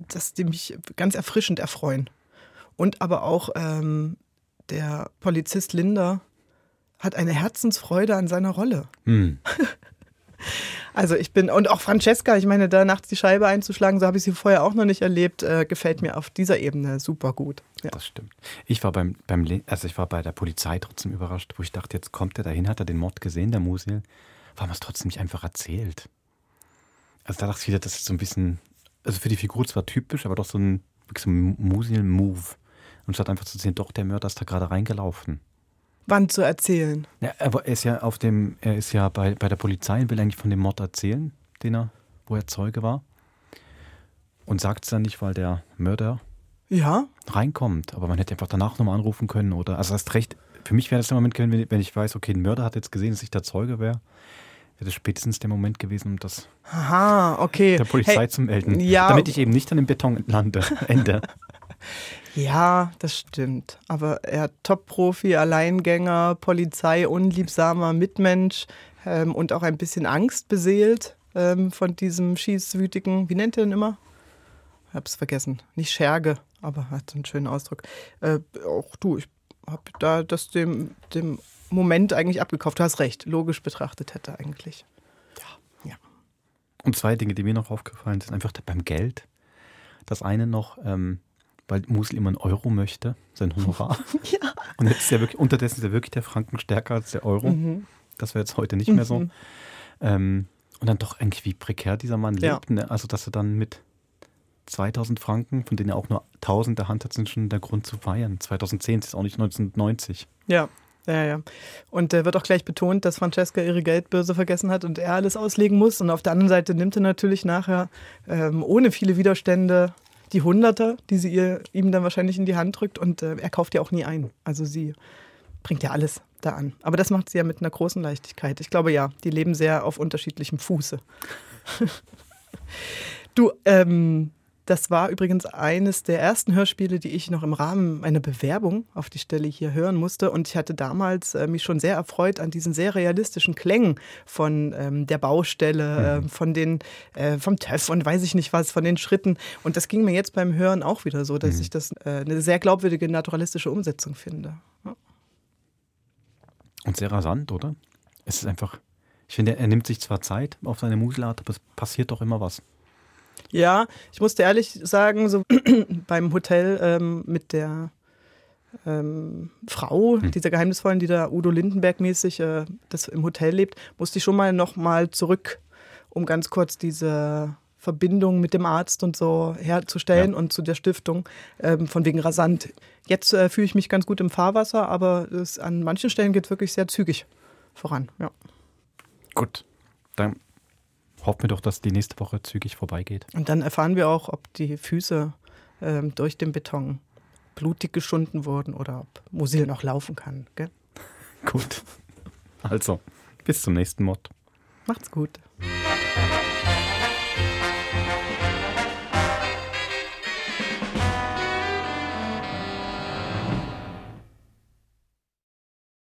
Speaker 2: dass die mich ganz erfrischend erfreuen. Und aber auch ähm, der Polizist Linder, hat eine Herzensfreude an seiner Rolle.
Speaker 1: Hm. <laughs>
Speaker 2: Also ich bin, und auch Francesca, ich meine, da nachts die Scheibe einzuschlagen, so habe ich sie vorher auch noch nicht erlebt, äh, gefällt mir auf dieser Ebene super gut. Ja.
Speaker 1: Das stimmt. Ich war beim, beim also ich war bei der Polizei trotzdem überrascht, wo ich dachte, jetzt kommt er dahin, hat er den Mord gesehen, der Musil. Warum hat es trotzdem nicht einfach erzählt? Also da dachte ich wieder, das ist so ein bisschen, also für die Figur zwar typisch, aber doch so ein, so ein Musil-Move. Und statt einfach zu sehen, doch, der Mörder ist da gerade reingelaufen.
Speaker 2: Wann zu erzählen.
Speaker 1: Ja, aber er ist ja auf dem, er ist ja bei, bei der Polizei und will eigentlich von dem Mord erzählen, den er, wo er Zeuge war. Und sagt es dann nicht, weil der Mörder
Speaker 2: Ja,
Speaker 1: reinkommt. Aber man hätte einfach danach nochmal anrufen können oder. Also hast recht, für mich wäre das der Moment gewesen, wenn- wenn ich weiß, okay, ein Mörder hat jetzt gesehen, dass ich der Zeuge wäre. Wäre das spätestens der Moment gewesen, um das
Speaker 2: aha, okay.
Speaker 1: der Polizei
Speaker 2: Hey,
Speaker 1: zu melden.
Speaker 2: Ja,
Speaker 1: Damit ich eben nicht an dem Beton lande. <laughs> Ende.
Speaker 2: Ja, das stimmt. Aber er Top-Profi, Alleingänger, Polizei, unliebsamer Mitmensch ähm, und auch ein bisschen angstbeseelt ähm, von diesem schießwütigen, wie nennt er ihn immer? Ich hab's vergessen. Nicht Scherge, aber hat einen schönen Ausdruck. Äh, auch du, ich hab da das dem, dem Moment eigentlich abgekauft. Du hast recht, logisch betrachtet hätte er eigentlich.
Speaker 1: Und zwei Dinge, die mir noch aufgefallen sind, einfach beim Geld. Das eine noch, ähm, weil Musel immer einen Euro möchte, sein Honorar. <laughs>
Speaker 2: ja.
Speaker 1: Und jetzt ist ja wirklich, unterdessen ist ja wirklich der Franken stärker als der Euro.
Speaker 2: Mhm.
Speaker 1: Das wäre jetzt heute nicht mehr so.
Speaker 2: Mhm.
Speaker 1: Ähm, und dann doch eigentlich, wie prekär dieser Mann
Speaker 2: Ja.
Speaker 1: lebt. Ne? Also, dass er dann mit 2000 Franken, von denen er auch nur 1000 der Hand hat, sind schon der Grund zu feiern. 2010 ist auch nicht 1990.
Speaker 2: Ja, ja, ja. Und äh, wird auch gleich betont, dass Francesca ihre Geldbörse vergessen hat und er alles auslegen muss. Und auf der anderen Seite nimmt er natürlich nachher ähm, ohne viele Widerstände die Hunderter, die sie ihr, ihm dann wahrscheinlich in die Hand drückt. Und äh, er kauft ja auch nie ein. Also sie bringt ja alles da an. Aber das macht sie ja mit einer großen Leichtigkeit. Ich glaube ja, die leben sehr auf unterschiedlichem Fuße. <laughs> du, ähm, das war übrigens eines der ersten Hörspiele, die ich noch im Rahmen einer Bewerbung auf die Stelle hier hören musste. Und ich hatte damals äh, mich schon sehr erfreut an diesen sehr realistischen Klängen von ähm, der Baustelle, äh, von den, äh, vom TÜV und weiß ich nicht was, von den Schritten. Und das ging mir jetzt beim Hören auch wieder so, dass ich das äh, eine sehr glaubwürdige, naturalistische Umsetzung finde. Ja.
Speaker 1: Und sehr rasant, oder? Es ist einfach, ich finde, er nimmt sich zwar Zeit auf seine Muselart, aber es passiert doch immer was.
Speaker 2: Ja, ich musste ehrlich sagen, so <clears throat> beim Hotel ähm, mit der ähm, Frau, dieser Geheimnisvollen, die da Udo Lindenberg-mäßig äh, das im Hotel lebt, musste ich schon mal noch mal zurück, um ganz kurz diese Verbindung mit dem Arzt und so herzustellen und zu der Stiftung, ähm, von wegen rasant. Jetzt äh, fühle ich mich ganz gut im Fahrwasser, aber es, an manchen Stellen geht es wirklich sehr zügig voran. Ja.
Speaker 1: Gut, dann hoffen wir doch, dass die nächste Woche zügig vorbeigeht.
Speaker 2: Und dann erfahren wir auch, ob die Füße ähm, durch den Beton blutig geschunden wurden oder ob Musil noch laufen kann. Gell?
Speaker 1: Gut. Also, bis zum nächsten Mod.
Speaker 2: Macht's gut.